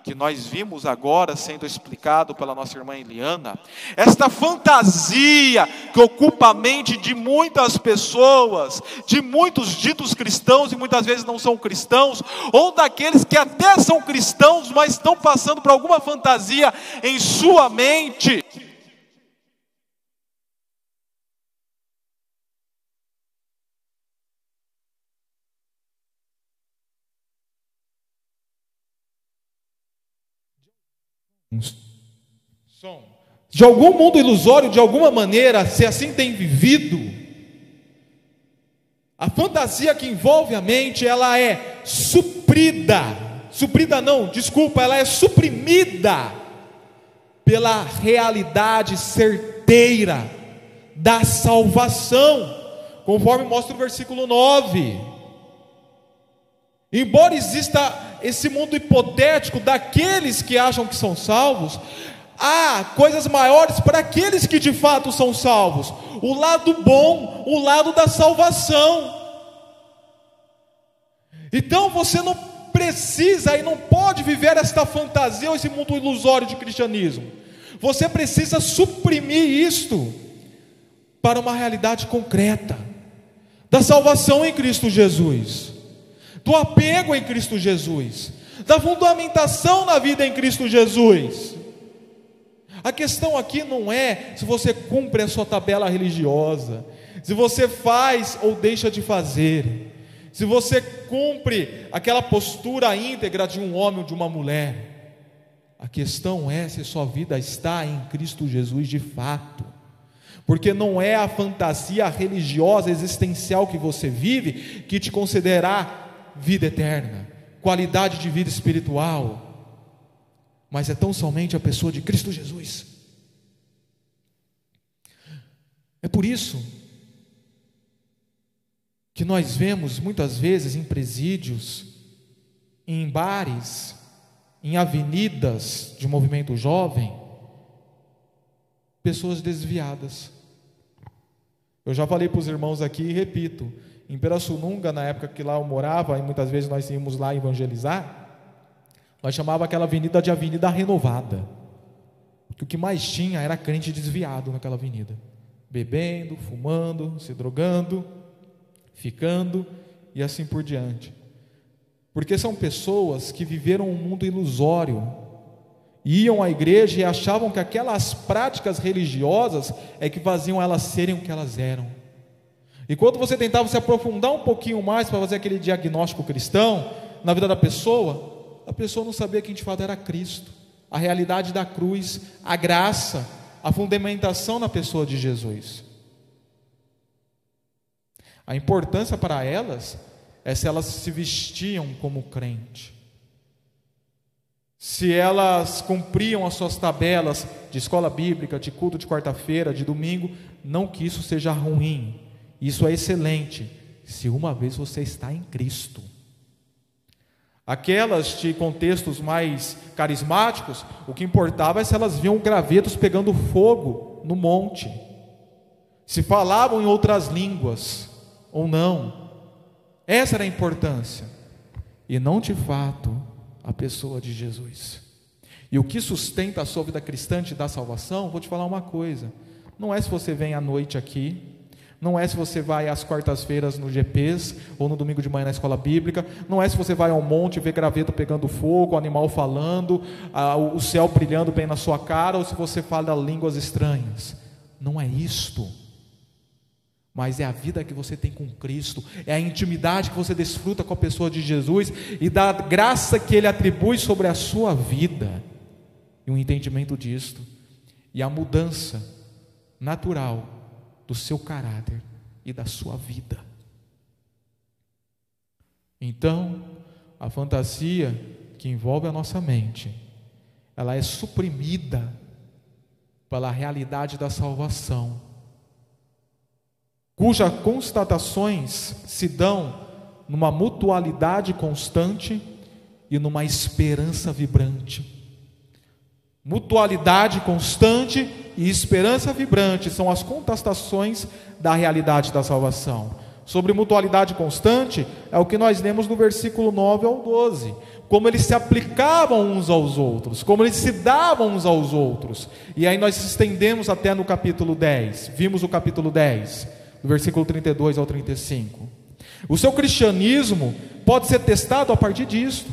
S1: que nós vimos agora sendo explicado pela nossa irmã Eliana, esta fantasia que ocupa a mente de muitas pessoas, de muitos ditos cristãos e muitas vezes não são cristãos, ou daqueles que até são cristãos, mas estão passando por alguma fantasia em sua mente, De algum mundo ilusório, de alguma maneira, se assim tem vivido, A fantasia que envolve a mente, ela é suprida. Suprida não, desculpa, ela é suprimida pela realidade certeira da salvação, conforme mostra o versículo 9. Embora exista esse mundo hipotético daqueles que acham que são salvos, há coisas maiores para aqueles que de fato são salvos. O lado bom, o lado da salvação. Então você não precisa e não pode viver esta fantasia ou esse mundo ilusório de cristianismo. Você precisa suprimir isto para uma realidade concreta da salvação em Cristo Jesus, do apego em Cristo Jesus, da fundamentação na vida em Cristo Jesus. A questão aqui não é se você cumpre a sua tabela religiosa, se você faz ou deixa de fazer, se você cumpre aquela postura íntegra de um homem ou de uma mulher. A questão é se sua vida está em Cristo Jesus de fato. Porque não é a fantasia religiosa existencial que você vive que te concederá vida eterna, qualidade de vida espiritual mas é tão somente a pessoa de Cristo Jesus. É por isso que nós vemos muitas vezes em presídios, em bares, em avenidas de movimento jovem, pessoas desviadas. Eu já falei para os irmãos aqui e repito: em Pirassununga, na época que lá eu morava, e muitas vezes nós íamos lá evangelizar, nós chamava aquela avenida de Avenida Renovada. Porque o que mais tinha era crente desviado naquela avenida. Bebendo, fumando, se drogando, ficando e assim por diante. Porque são pessoas que viveram um mundo ilusório, iam à igreja e achavam que aquelas práticas religiosas é que faziam elas serem o que elas eram. E quando você tentava se aprofundar um pouquinho mais para fazer aquele diagnóstico cristão na vida da pessoa, a pessoa não sabia quem de fato era Cristo, a realidade da cruz, a graça, a fundamentação na pessoa de Jesus. A importância para elas é se elas se vestiam como crente, se elas cumpriam as suas tabelas de escola bíblica, de culto de quarta-feira, de domingo, não que isso seja ruim, isso é excelente, se uma vez você está em Cristo. Aquelas de contextos mais carismáticos, o que importava é se elas viam gravetos pegando fogo no monte, se falavam em outras línguas ou não. Essa era a importância, e não de fato a pessoa de Jesus. E o que sustenta a sua vida cristã e dá salvação, vou te falar uma coisa: não é se você vem à noite aqui, não é se você vai às quartas-feiras no GPs ou no domingo de manhã na escola bíblica. Não é se você vai ao monte vê graveto pegando fogo, o animal falando, o céu brilhando bem na sua cara, ou se você fala línguas estranhas. Não é isto. Mas é a vida que você tem com Cristo, é a intimidade que você desfruta com a pessoa de Jesus e da graça que Ele atribui sobre a sua vida. E um entendimento disto. E a mudança natural do seu caráter e da sua vida. Então, a fantasia que envolve a nossa mente, ela é suprimida pela realidade da salvação, cujas constatações se dão numa mutualidade constante e numa esperança vibrante. Mutualidade constante e esperança vibrante são as contestações da realidade da salvação. Sobre mutualidade constante é o que nós lemos no versículo 9 ao 12. Como eles se aplicavam uns aos outros, como eles se davam uns aos outros. E aí nós estendemos até no capítulo 10. Vimos o capítulo 10, do versículo 32 ao 35. O seu cristianismo pode ser testado a partir disso.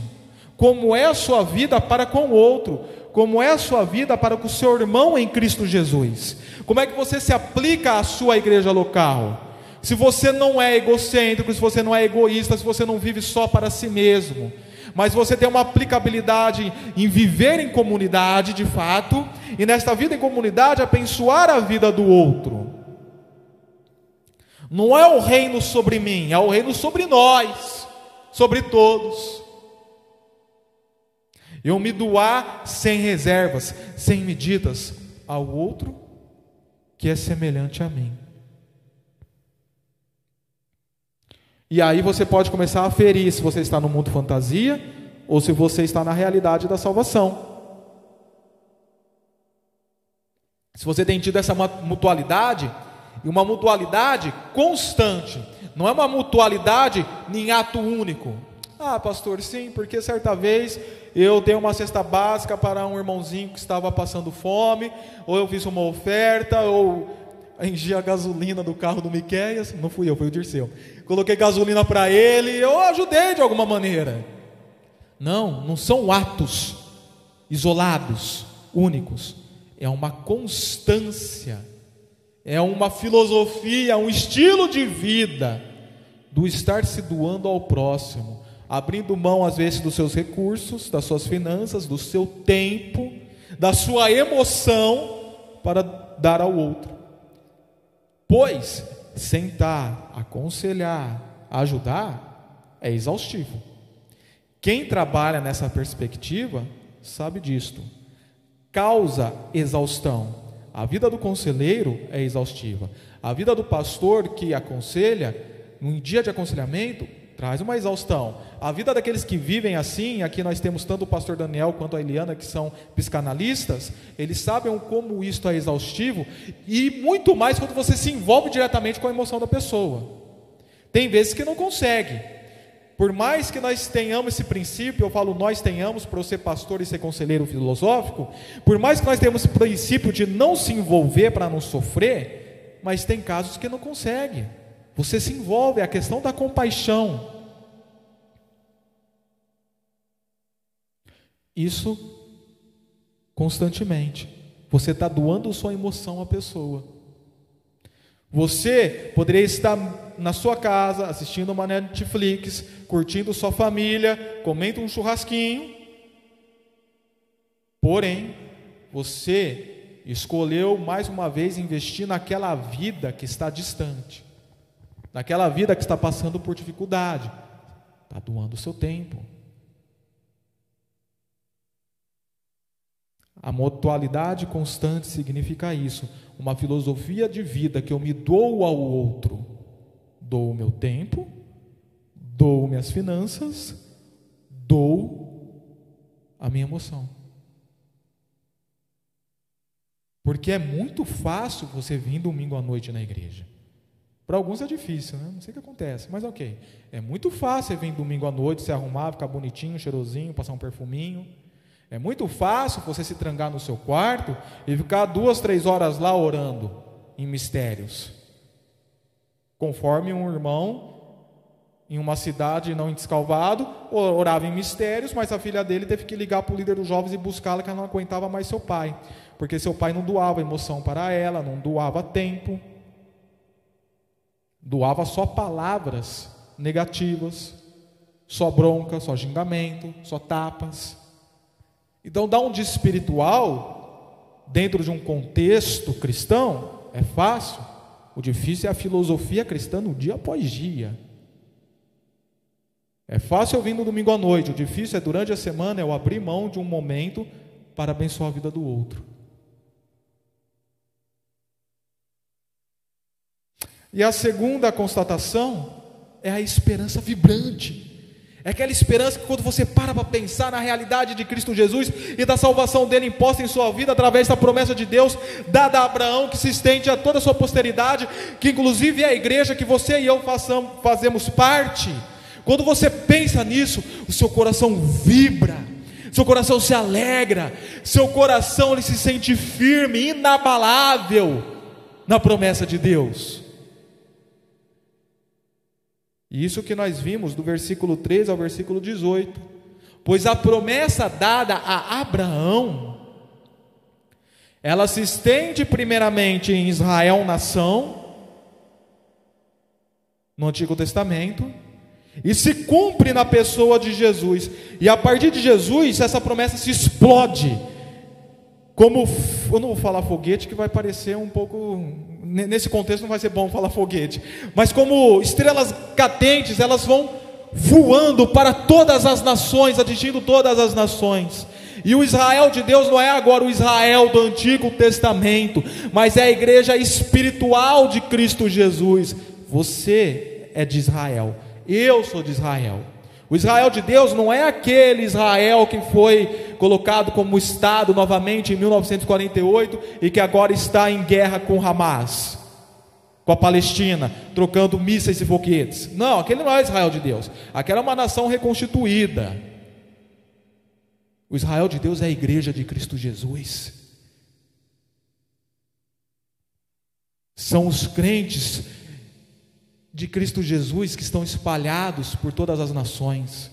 S1: Como é a sua vida para com o outro, como é a sua vida para com o seu irmão em Cristo Jesus. Como é que você se aplica à sua igreja local? Se você não é egocêntrico, se você não é egoísta, se você não vive só para si mesmo, mas você tem uma aplicabilidade em viver em comunidade de fato, e nesta vida em comunidade abençoar a vida do outro. Não é o reino sobre mim, é o reino sobre nós, sobre todos. Eu me doar sem reservas, sem medidas ao outro que é semelhante a mim. E aí você pode começar a ferir se você está no mundo fantasia ou se você está na realidade da salvação. Se você tem tido essa mutualidade, e uma mutualidade constante, não é uma mutualidade em ato único. Ah, pastor, sim, porque certa vez eu dei uma cesta básica para um irmãozinho que estava passando fome, ou eu fiz uma oferta, ou enchi a gasolina do carro do Miqueias, não fui eu, foi o Dirceu. Coloquei gasolina para ele, eu ajudei de alguma maneira. Não, não são atos isolados, únicos. É uma constância, é uma filosofia, um estilo de vida do estar se doando ao próximo, abrindo mão às vezes dos seus recursos, das suas finanças, do seu tempo, da sua emoção para dar ao outro. Pois sentar, aconselhar, ajudar é exaustivo. Quem trabalha nessa perspectiva sabe disto. Causa exaustão. A vida do conselheiro é exaustiva. A vida do pastor que aconselha, num dia de aconselhamento, traz uma exaustão. A vida daqueles que vivem assim, aqui nós temos tanto o pastor Daniel quanto a Eliana, que são psicanalistas, eles sabem como isto é exaustivo, e muito mais quando você se envolve diretamente com a emoção da pessoa. Tem vezes que não consegue. Por mais que nós tenhamos esse princípio, eu falo nós tenhamos para eu ser pastor e ser conselheiro filosófico, por mais que nós tenhamos esse princípio de não se envolver para não sofrer, mas tem casos que não consegue. Você se envolve, é a questão da compaixão. Isso constantemente. Você está doando sua emoção à pessoa. Você poderia estar na sua casa, assistindo uma Netflix, curtindo sua família, comendo um churrasquinho. Porém, você escolheu mais uma vez investir naquela vida que está distante naquela vida que está passando por dificuldade, está doando o seu tempo. A mutualidade constante significa isso, uma filosofia de vida que eu me dou ao outro. Dou o meu tempo, dou minhas finanças, dou a minha emoção. Porque é muito fácil você vir domingo à noite na igreja. Para alguns é difícil, né? não sei o que acontece, mas ok. É muito fácil vir domingo à noite, se arrumar, ficar bonitinho, cheirosinho, passar um perfuminho. É muito fácil você se trancar no seu quarto e ficar duas, três horas lá orando em mistérios. Conforme um irmão em uma cidade não descalvado, orava em mistérios, mas a filha dele teve que ligar para o líder dos jovens e buscá-la, que ela não aguentava mais seu pai, porque seu pai não doava emoção para ela, não doava tempo doava só palavras negativas, só bronca, só xingamento, só tapas. Então, dar um dia espiritual, dentro de um contexto cristão, é fácil. O difícil é a filosofia cristã no dia após dia. É fácil eu vir no domingo à noite, o difícil é durante a semana eu abrir mão de um momento para abençoar a vida do outro. E a segunda constatação é a esperança vibrante. É aquela esperança que quando você para para pensar na realidade de Cristo Jesus e da salvação dele imposta em sua vida através da promessa de Deus dada a Abraão, que se estende a toda a sua posteridade, que inclusive é a igreja que você e eu façamos, fazemos parte. Quando você pensa nisso, o seu coração vibra, seu coração se alegra, seu coração ele se sente firme, inabalável na promessa de Deus. Isso que nós vimos do versículo 13 ao versículo 18. Pois a promessa dada a Abraão, ela se estende primeiramente em Israel, nação, no Antigo Testamento, e se cumpre na pessoa de Jesus. E a partir de Jesus, essa promessa se explode. Como, eu não vou falar foguete, que vai parecer um pouco nesse contexto não vai ser bom falar foguete, mas como estrelas cadentes, elas vão voando para todas as nações, atingindo todas as nações. E o Israel de Deus não é agora o Israel do Antigo Testamento, mas é a igreja espiritual de Cristo Jesus. Você é de Israel, eu sou de Israel. O Israel de Deus não é aquele Israel que foi colocado como Estado novamente em 1948 e que agora está em guerra com Hamas, com a Palestina, trocando mísseis e foguetes. Não, aquele não é Israel de Deus. Aquela é uma nação reconstituída. O Israel de Deus é a igreja de Cristo Jesus. São os crentes de Cristo Jesus que estão espalhados por todas as nações.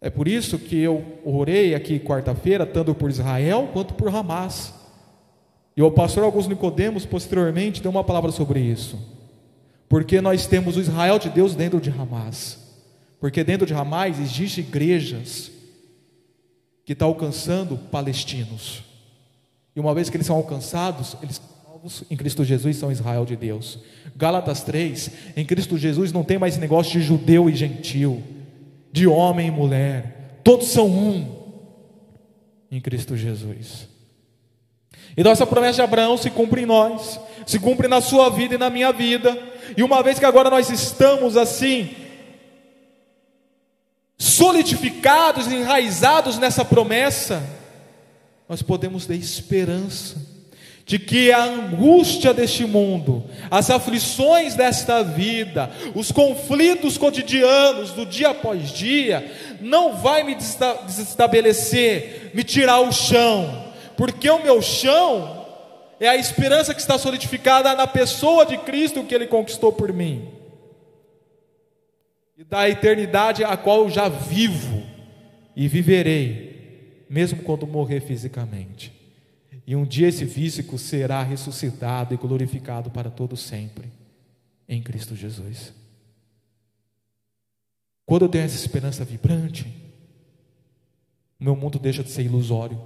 S1: É por isso que eu orei aqui quarta-feira, tanto por Israel quanto por Hamas. E o pastor Augusto Nicodemos, posteriormente, deu uma palavra sobre isso. Porque nós temos o Israel de Deus dentro de Hamas. Porque dentro de Hamas existem igrejas que estão alcançando palestinos. E uma vez que eles são alcançados, eles salvos em Cristo Jesus são Israel de Deus. Gálatas 3, em Cristo Jesus não tem mais negócio de judeu e gentil, de homem e mulher, todos são um em Cristo Jesus. Então essa promessa de Abraão se cumpre em nós, se cumpre na sua vida e na minha vida. E uma vez que agora nós estamos assim solidificados, enraizados nessa promessa, nós podemos ter esperança de que a angústia deste mundo, as aflições desta vida, os conflitos cotidianos do dia após dia, não vai me desestabelecer, me tirar o chão, porque o meu chão é a esperança que está solidificada na pessoa de Cristo que Ele conquistou por mim, e da eternidade a qual eu já vivo e viverei, mesmo quando morrer fisicamente. E um dia esse físico será ressuscitado e glorificado para todo sempre em Cristo Jesus. Quando eu tenho essa esperança vibrante, meu mundo deixa de ser ilusório.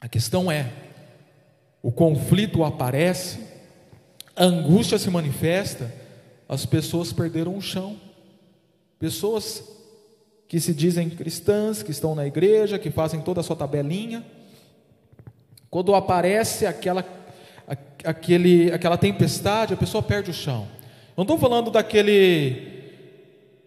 S1: A questão é: o conflito aparece, a angústia se manifesta, as pessoas perderam o chão. Pessoas que se dizem cristãs, que estão na igreja, que fazem toda a sua tabelinha. Quando aparece aquela, aquele, aquela tempestade, a pessoa perde o chão. Não estou falando daquele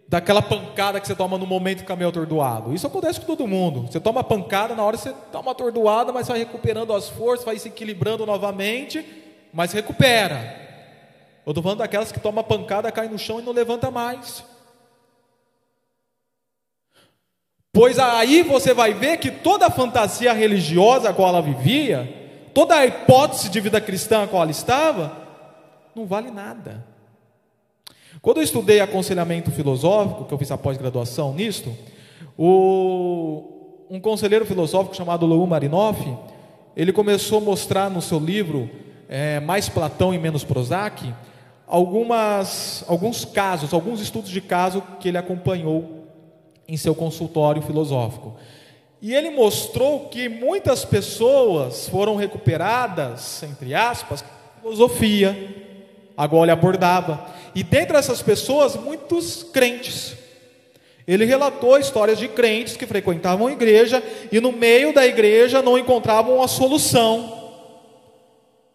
S1: daquela pancada que você toma no momento que fica meio atordoado. Isso acontece com todo mundo. Você toma pancada, na hora você uma atordoada, mas vai recuperando as forças, vai se equilibrando novamente, mas recupera. Eu estou falando daquelas que toma pancada, cai no chão e não levanta mais. Pois aí você vai ver que toda a fantasia religiosa a qual ela vivia, toda a hipótese de vida cristã a qual ela estava, não vale nada. Quando eu estudei aconselhamento filosófico, que eu fiz a pós-graduação nisto, o, um conselheiro filosófico chamado Lou Marinoff, ele começou a mostrar no seu livro é, Mais Platão e Menos Prozac, algumas, alguns casos, alguns estudos de caso que ele acompanhou em seu consultório filosófico. E ele mostrou que muitas pessoas foram recuperadas, entre aspas, filosofia, agora ele abordava. E dentre essas pessoas, muitos crentes. Ele relatou histórias de crentes que frequentavam a igreja e no meio da igreja não encontravam a solução.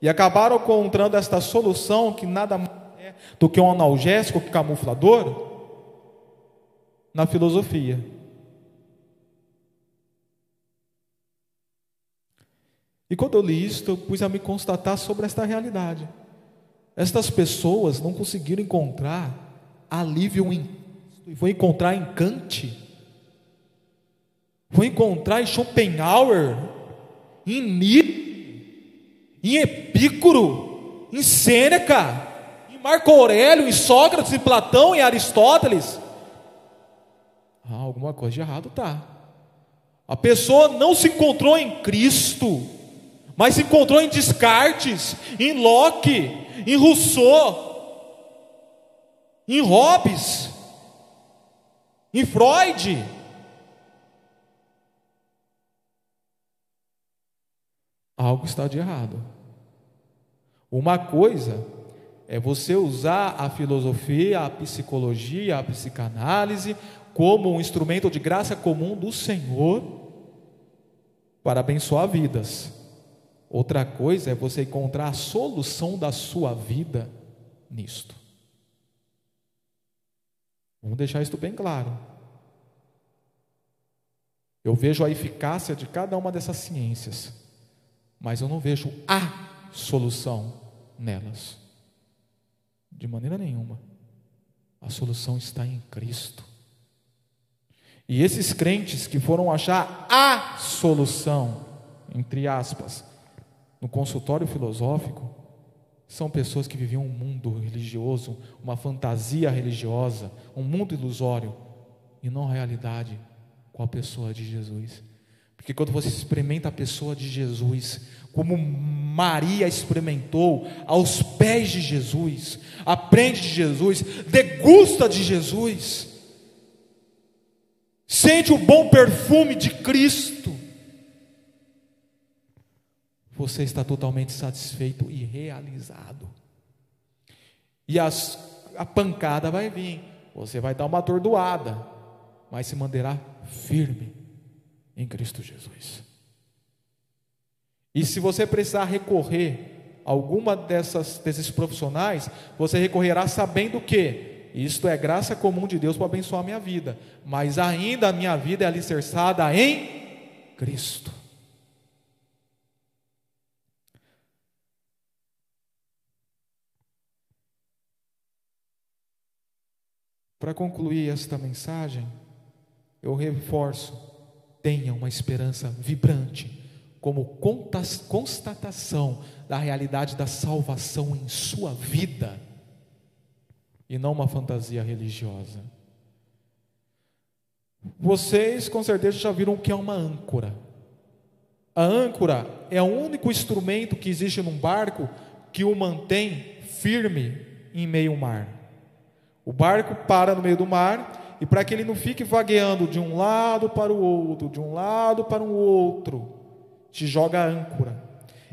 S1: E acabaram encontrando esta solução que nada mais é do que um analgésico camuflador na filosofia. E quando eu li isto, eu pus a me constatar sobre esta realidade. Estas pessoas não conseguiram encontrar alívio em e foi encontrar em Kant, foi encontrar em Schopenhauer, em Nietzsche, em Epicuro, em Sêneca, em Marco Aurélio, em Sócrates, em Platão, em Aristóteles. Ah, alguma coisa de errado tá. A pessoa não se encontrou em Cristo, mas se encontrou em Descartes, em Locke, em Rousseau, em Hobbes, em Freud. algo está de errado. Uma coisa é você usar a filosofia, a psicologia, a psicanálise como um instrumento de graça comum do Senhor para abençoar vidas. Outra coisa é você encontrar a solução da sua vida nisto. Vamos deixar isso bem claro. Eu vejo a eficácia de cada uma dessas ciências, mas eu não vejo a solução nelas. De maneira nenhuma. A solução está em Cristo. E esses crentes que foram achar a solução, entre aspas, no consultório filosófico, são pessoas que viviam um mundo religioso, uma fantasia religiosa, um mundo ilusório, e não a realidade com a pessoa de Jesus. Porque quando você experimenta a pessoa de Jesus, como Maria experimentou aos pés de Jesus, aprende de Jesus, degusta de Jesus, sente o bom perfume de Cristo, você está totalmente satisfeito e realizado. E as, a pancada vai vir, você vai dar uma atordoada, mas se manterá firme em Cristo Jesus. E se você precisar recorrer a alguma dessas, desses profissionais, você recorrerá sabendo que isto é graça comum de Deus para abençoar a minha vida, mas ainda a minha vida é alicerçada em Cristo. Para concluir esta mensagem, eu reforço: tenha uma esperança vibrante, como constatação da realidade da salvação em sua vida, e não uma fantasia religiosa. Vocês com certeza já viram o que é uma âncora. A âncora é o único instrumento que existe num barco que o mantém firme em meio ao mar. O barco para no meio do mar e para que ele não fique vagueando de um lado para o outro, de um lado para o outro, te joga a âncora.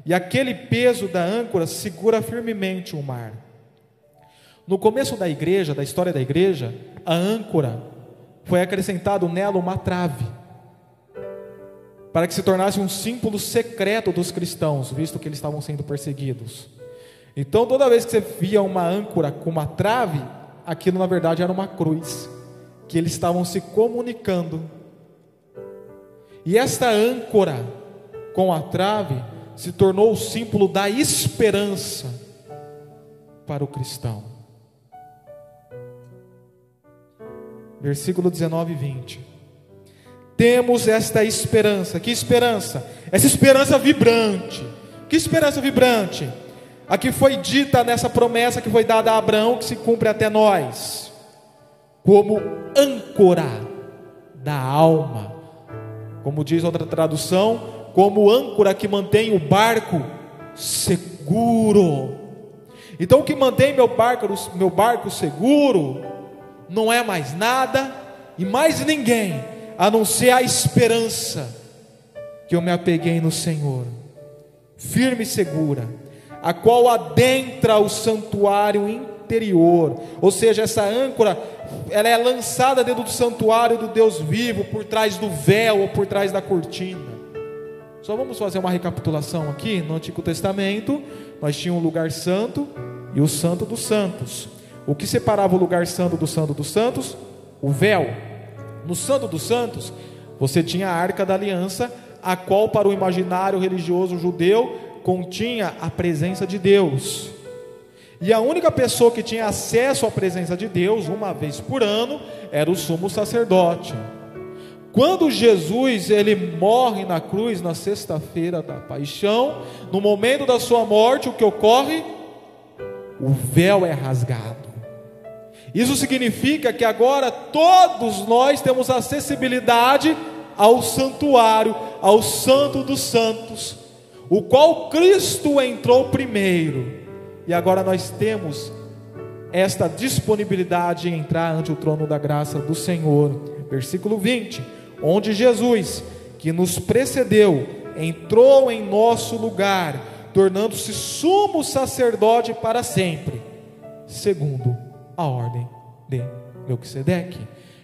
S1: E aquele peso da âncora segura firmemente o mar. No começo da igreja, da história da igreja, a âncora foi acrescentado nela uma trave, para que se tornasse um símbolo secreto dos cristãos, visto que eles estavam sendo perseguidos. Então, toda vez que você via uma âncora com uma trave, aquilo na verdade era uma cruz que eles estavam se comunicando. E esta âncora com a trave se tornou o símbolo da esperança para o cristão. Versículo 19 e 20. Temos esta esperança. Que esperança? Essa esperança vibrante. Que esperança vibrante? A que foi dita nessa promessa que foi dada a Abraão, que se cumpre até nós como âncora da alma. Como diz outra tradução, como âncora que mantém o barco seguro. Então o que mantém meu barco, meu barco seguro não é mais nada e mais ninguém a não ser a esperança que eu me apeguei no Senhor, firme e segura, a qual adentra o santuário interior, ou seja, essa âncora ela é lançada dentro do santuário do Deus vivo, por trás do véu ou por trás da cortina. Só vamos fazer uma recapitulação aqui. No Antigo Testamento, nós tínhamos o lugar santo e o santo dos santos. O que separava o lugar santo do santo dos santos? O véu. No santo dos santos, você tinha a arca da aliança, a qual para o imaginário religioso judeu continha a presença de Deus. E a única pessoa que tinha acesso à presença de Deus uma vez por ano era o sumo sacerdote. Quando Jesus ele morre na cruz na sexta-feira da paixão, no momento da sua morte, o que ocorre? O véu é rasgado. Isso significa que agora todos nós temos acessibilidade ao santuário, ao Santo dos Santos, o qual Cristo entrou primeiro e agora nós temos esta disponibilidade em entrar ante o trono da graça do Senhor. Versículo 20: onde Jesus, que nos precedeu entrou em nosso lugar, tornando-se sumo sacerdote para sempre, segundo a ordem de Melquisedeque.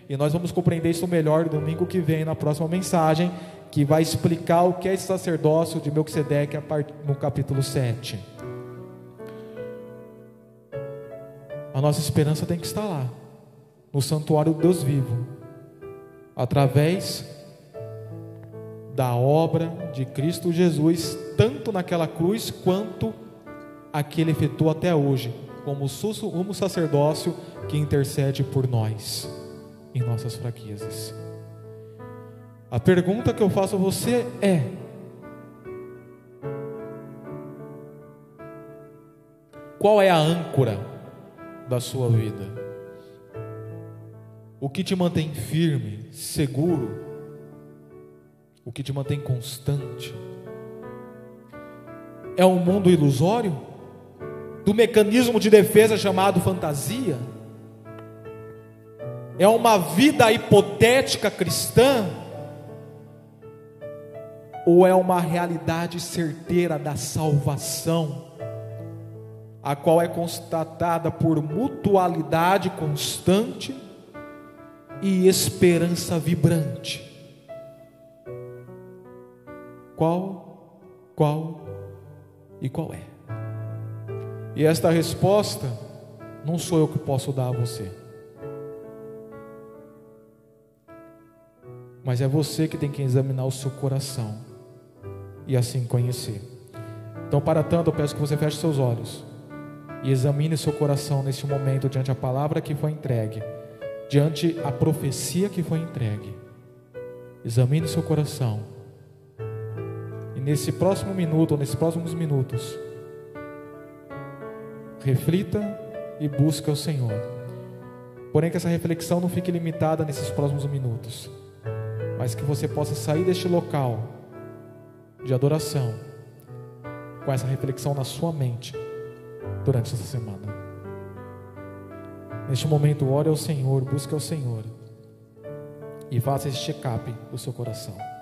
S1: E nós vamos compreender isso melhor domingo que vem, na próxima mensagem, que vai explicar o que é esse sacerdócio de Melquisedeque no capítulo 7. A nossa esperança tem que estar lá, no santuário do Deus vivo, através da obra de Cristo Jesus, tanto naquela cruz quanto a que ele efetuou até hoje, como sumo sacerdócio que intercede por nós em nossas fraquezas. A pergunta que eu faço a você é: qual é a âncora da sua vida? O que te mantém firme, seguro? O que te mantém constante? É um mundo ilusório? Do mecanismo de defesa chamado fantasia? É uma vida hipotética cristã? Ou é uma realidade certeira da salvação, a qual é constatada por mutualidade constante e esperança vibrante? Qual, qual e qual é? E esta resposta não sou eu que posso dar a você. Mas é você que tem que examinar o seu coração e assim conhecer. Então, para tanto, eu peço que você feche seus olhos e examine seu coração neste momento diante a palavra que foi entregue, diante a profecia que foi entregue. Examine seu coração. E nesse próximo minuto, ou nesses próximos minutos, reflita e busque o Senhor. Porém, que essa reflexão não fique limitada nesses próximos minutos mas que você possa sair deste local de adoração com essa reflexão na sua mente durante essa semana. Neste momento, ore ao Senhor, busque ao Senhor e faça esse check-up do seu coração.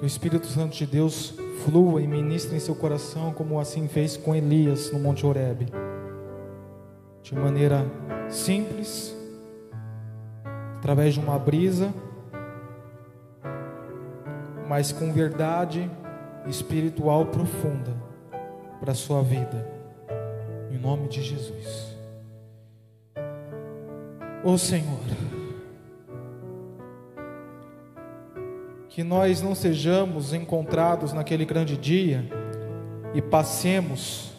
S1: Que o Espírito Santo de Deus flua e ministre em seu coração, como assim fez com Elias no Monte Horebe. De maneira simples, através de uma brisa, mas com verdade espiritual profunda para a sua vida. Em nome de Jesus. Ô Senhor, que nós não sejamos encontrados naquele grande dia e passemos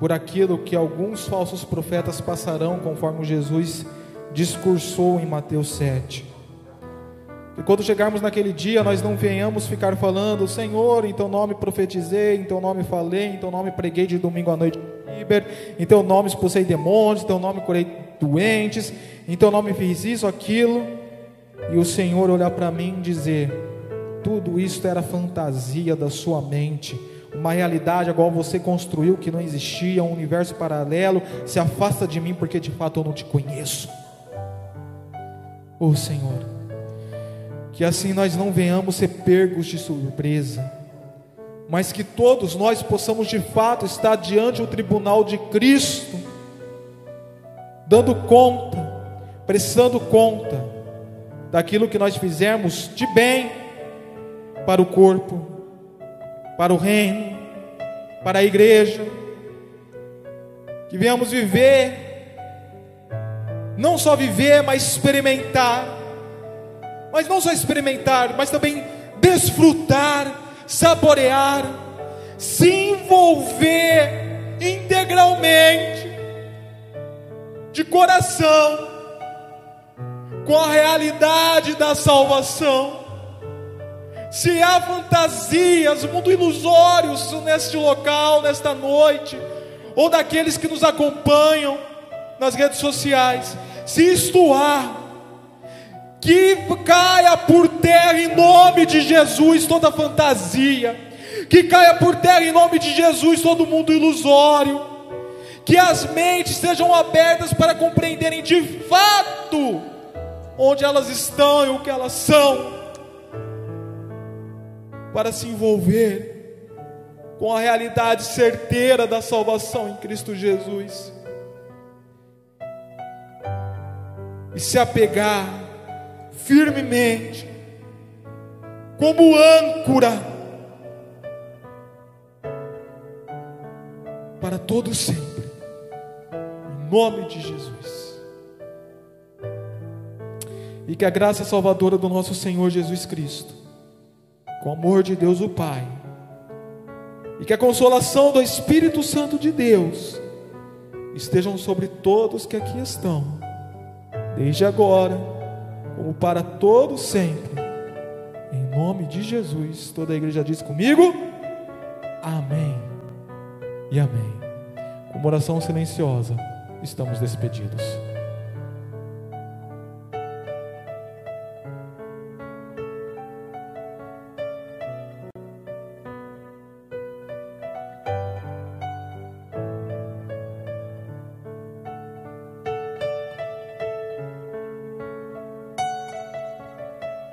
S1: por aquilo que alguns falsos profetas passarão, conforme Jesus discursou em Mateus 7. E quando chegarmos naquele dia, nós não venhamos ficar falando, Senhor, em teu nome profetizei, em teu nome falei, em teu nome preguei de domingo à noite, em teu nome expulsei demônios, em teu nome curei doentes, em teu nome fiz isso, aquilo e o Senhor olhar para mim e dizer: tudo isso era fantasia da sua mente, uma realidade igual você construiu que não existia, um universo paralelo, se afasta de mim porque de fato eu não te conheço. Oh Senhor, que assim nós não venhamos ser pegos de surpresa, mas que todos nós possamos de fato estar diante do tribunal de Cristo, dando conta, prestando conta daquilo que nós fizemos de bem para o corpo, para o reino, para a igreja, que venhamos viver não só viver, mas experimentar. Mas não só experimentar, mas também desfrutar, saborear, se envolver integralmente, de coração, com a realidade da salvação. Se há fantasias, mundo ilusórios neste local, nesta noite, ou daqueles que nos acompanham nas redes sociais, se isto há, que caia por terra em nome de Jesus toda fantasia, que caia por terra em nome de Jesus todo mundo ilusório, que as mentes sejam abertas para compreenderem de fato onde elas estão e o que elas são, para se envolver com a realidade certeira da salvação em Cristo Jesus. e se apegar firmemente, como âncora, para todo sempre, em nome de Jesus. E que a graça salvadora do nosso Senhor Jesus Cristo, com o amor de Deus o Pai, e que a consolação do Espírito Santo de Deus estejam sobre todos que aqui estão desde agora, como para todo sempre. Em nome de Jesus, toda a igreja diz comigo: Amém e Amém. Com oração silenciosa, estamos despedidos.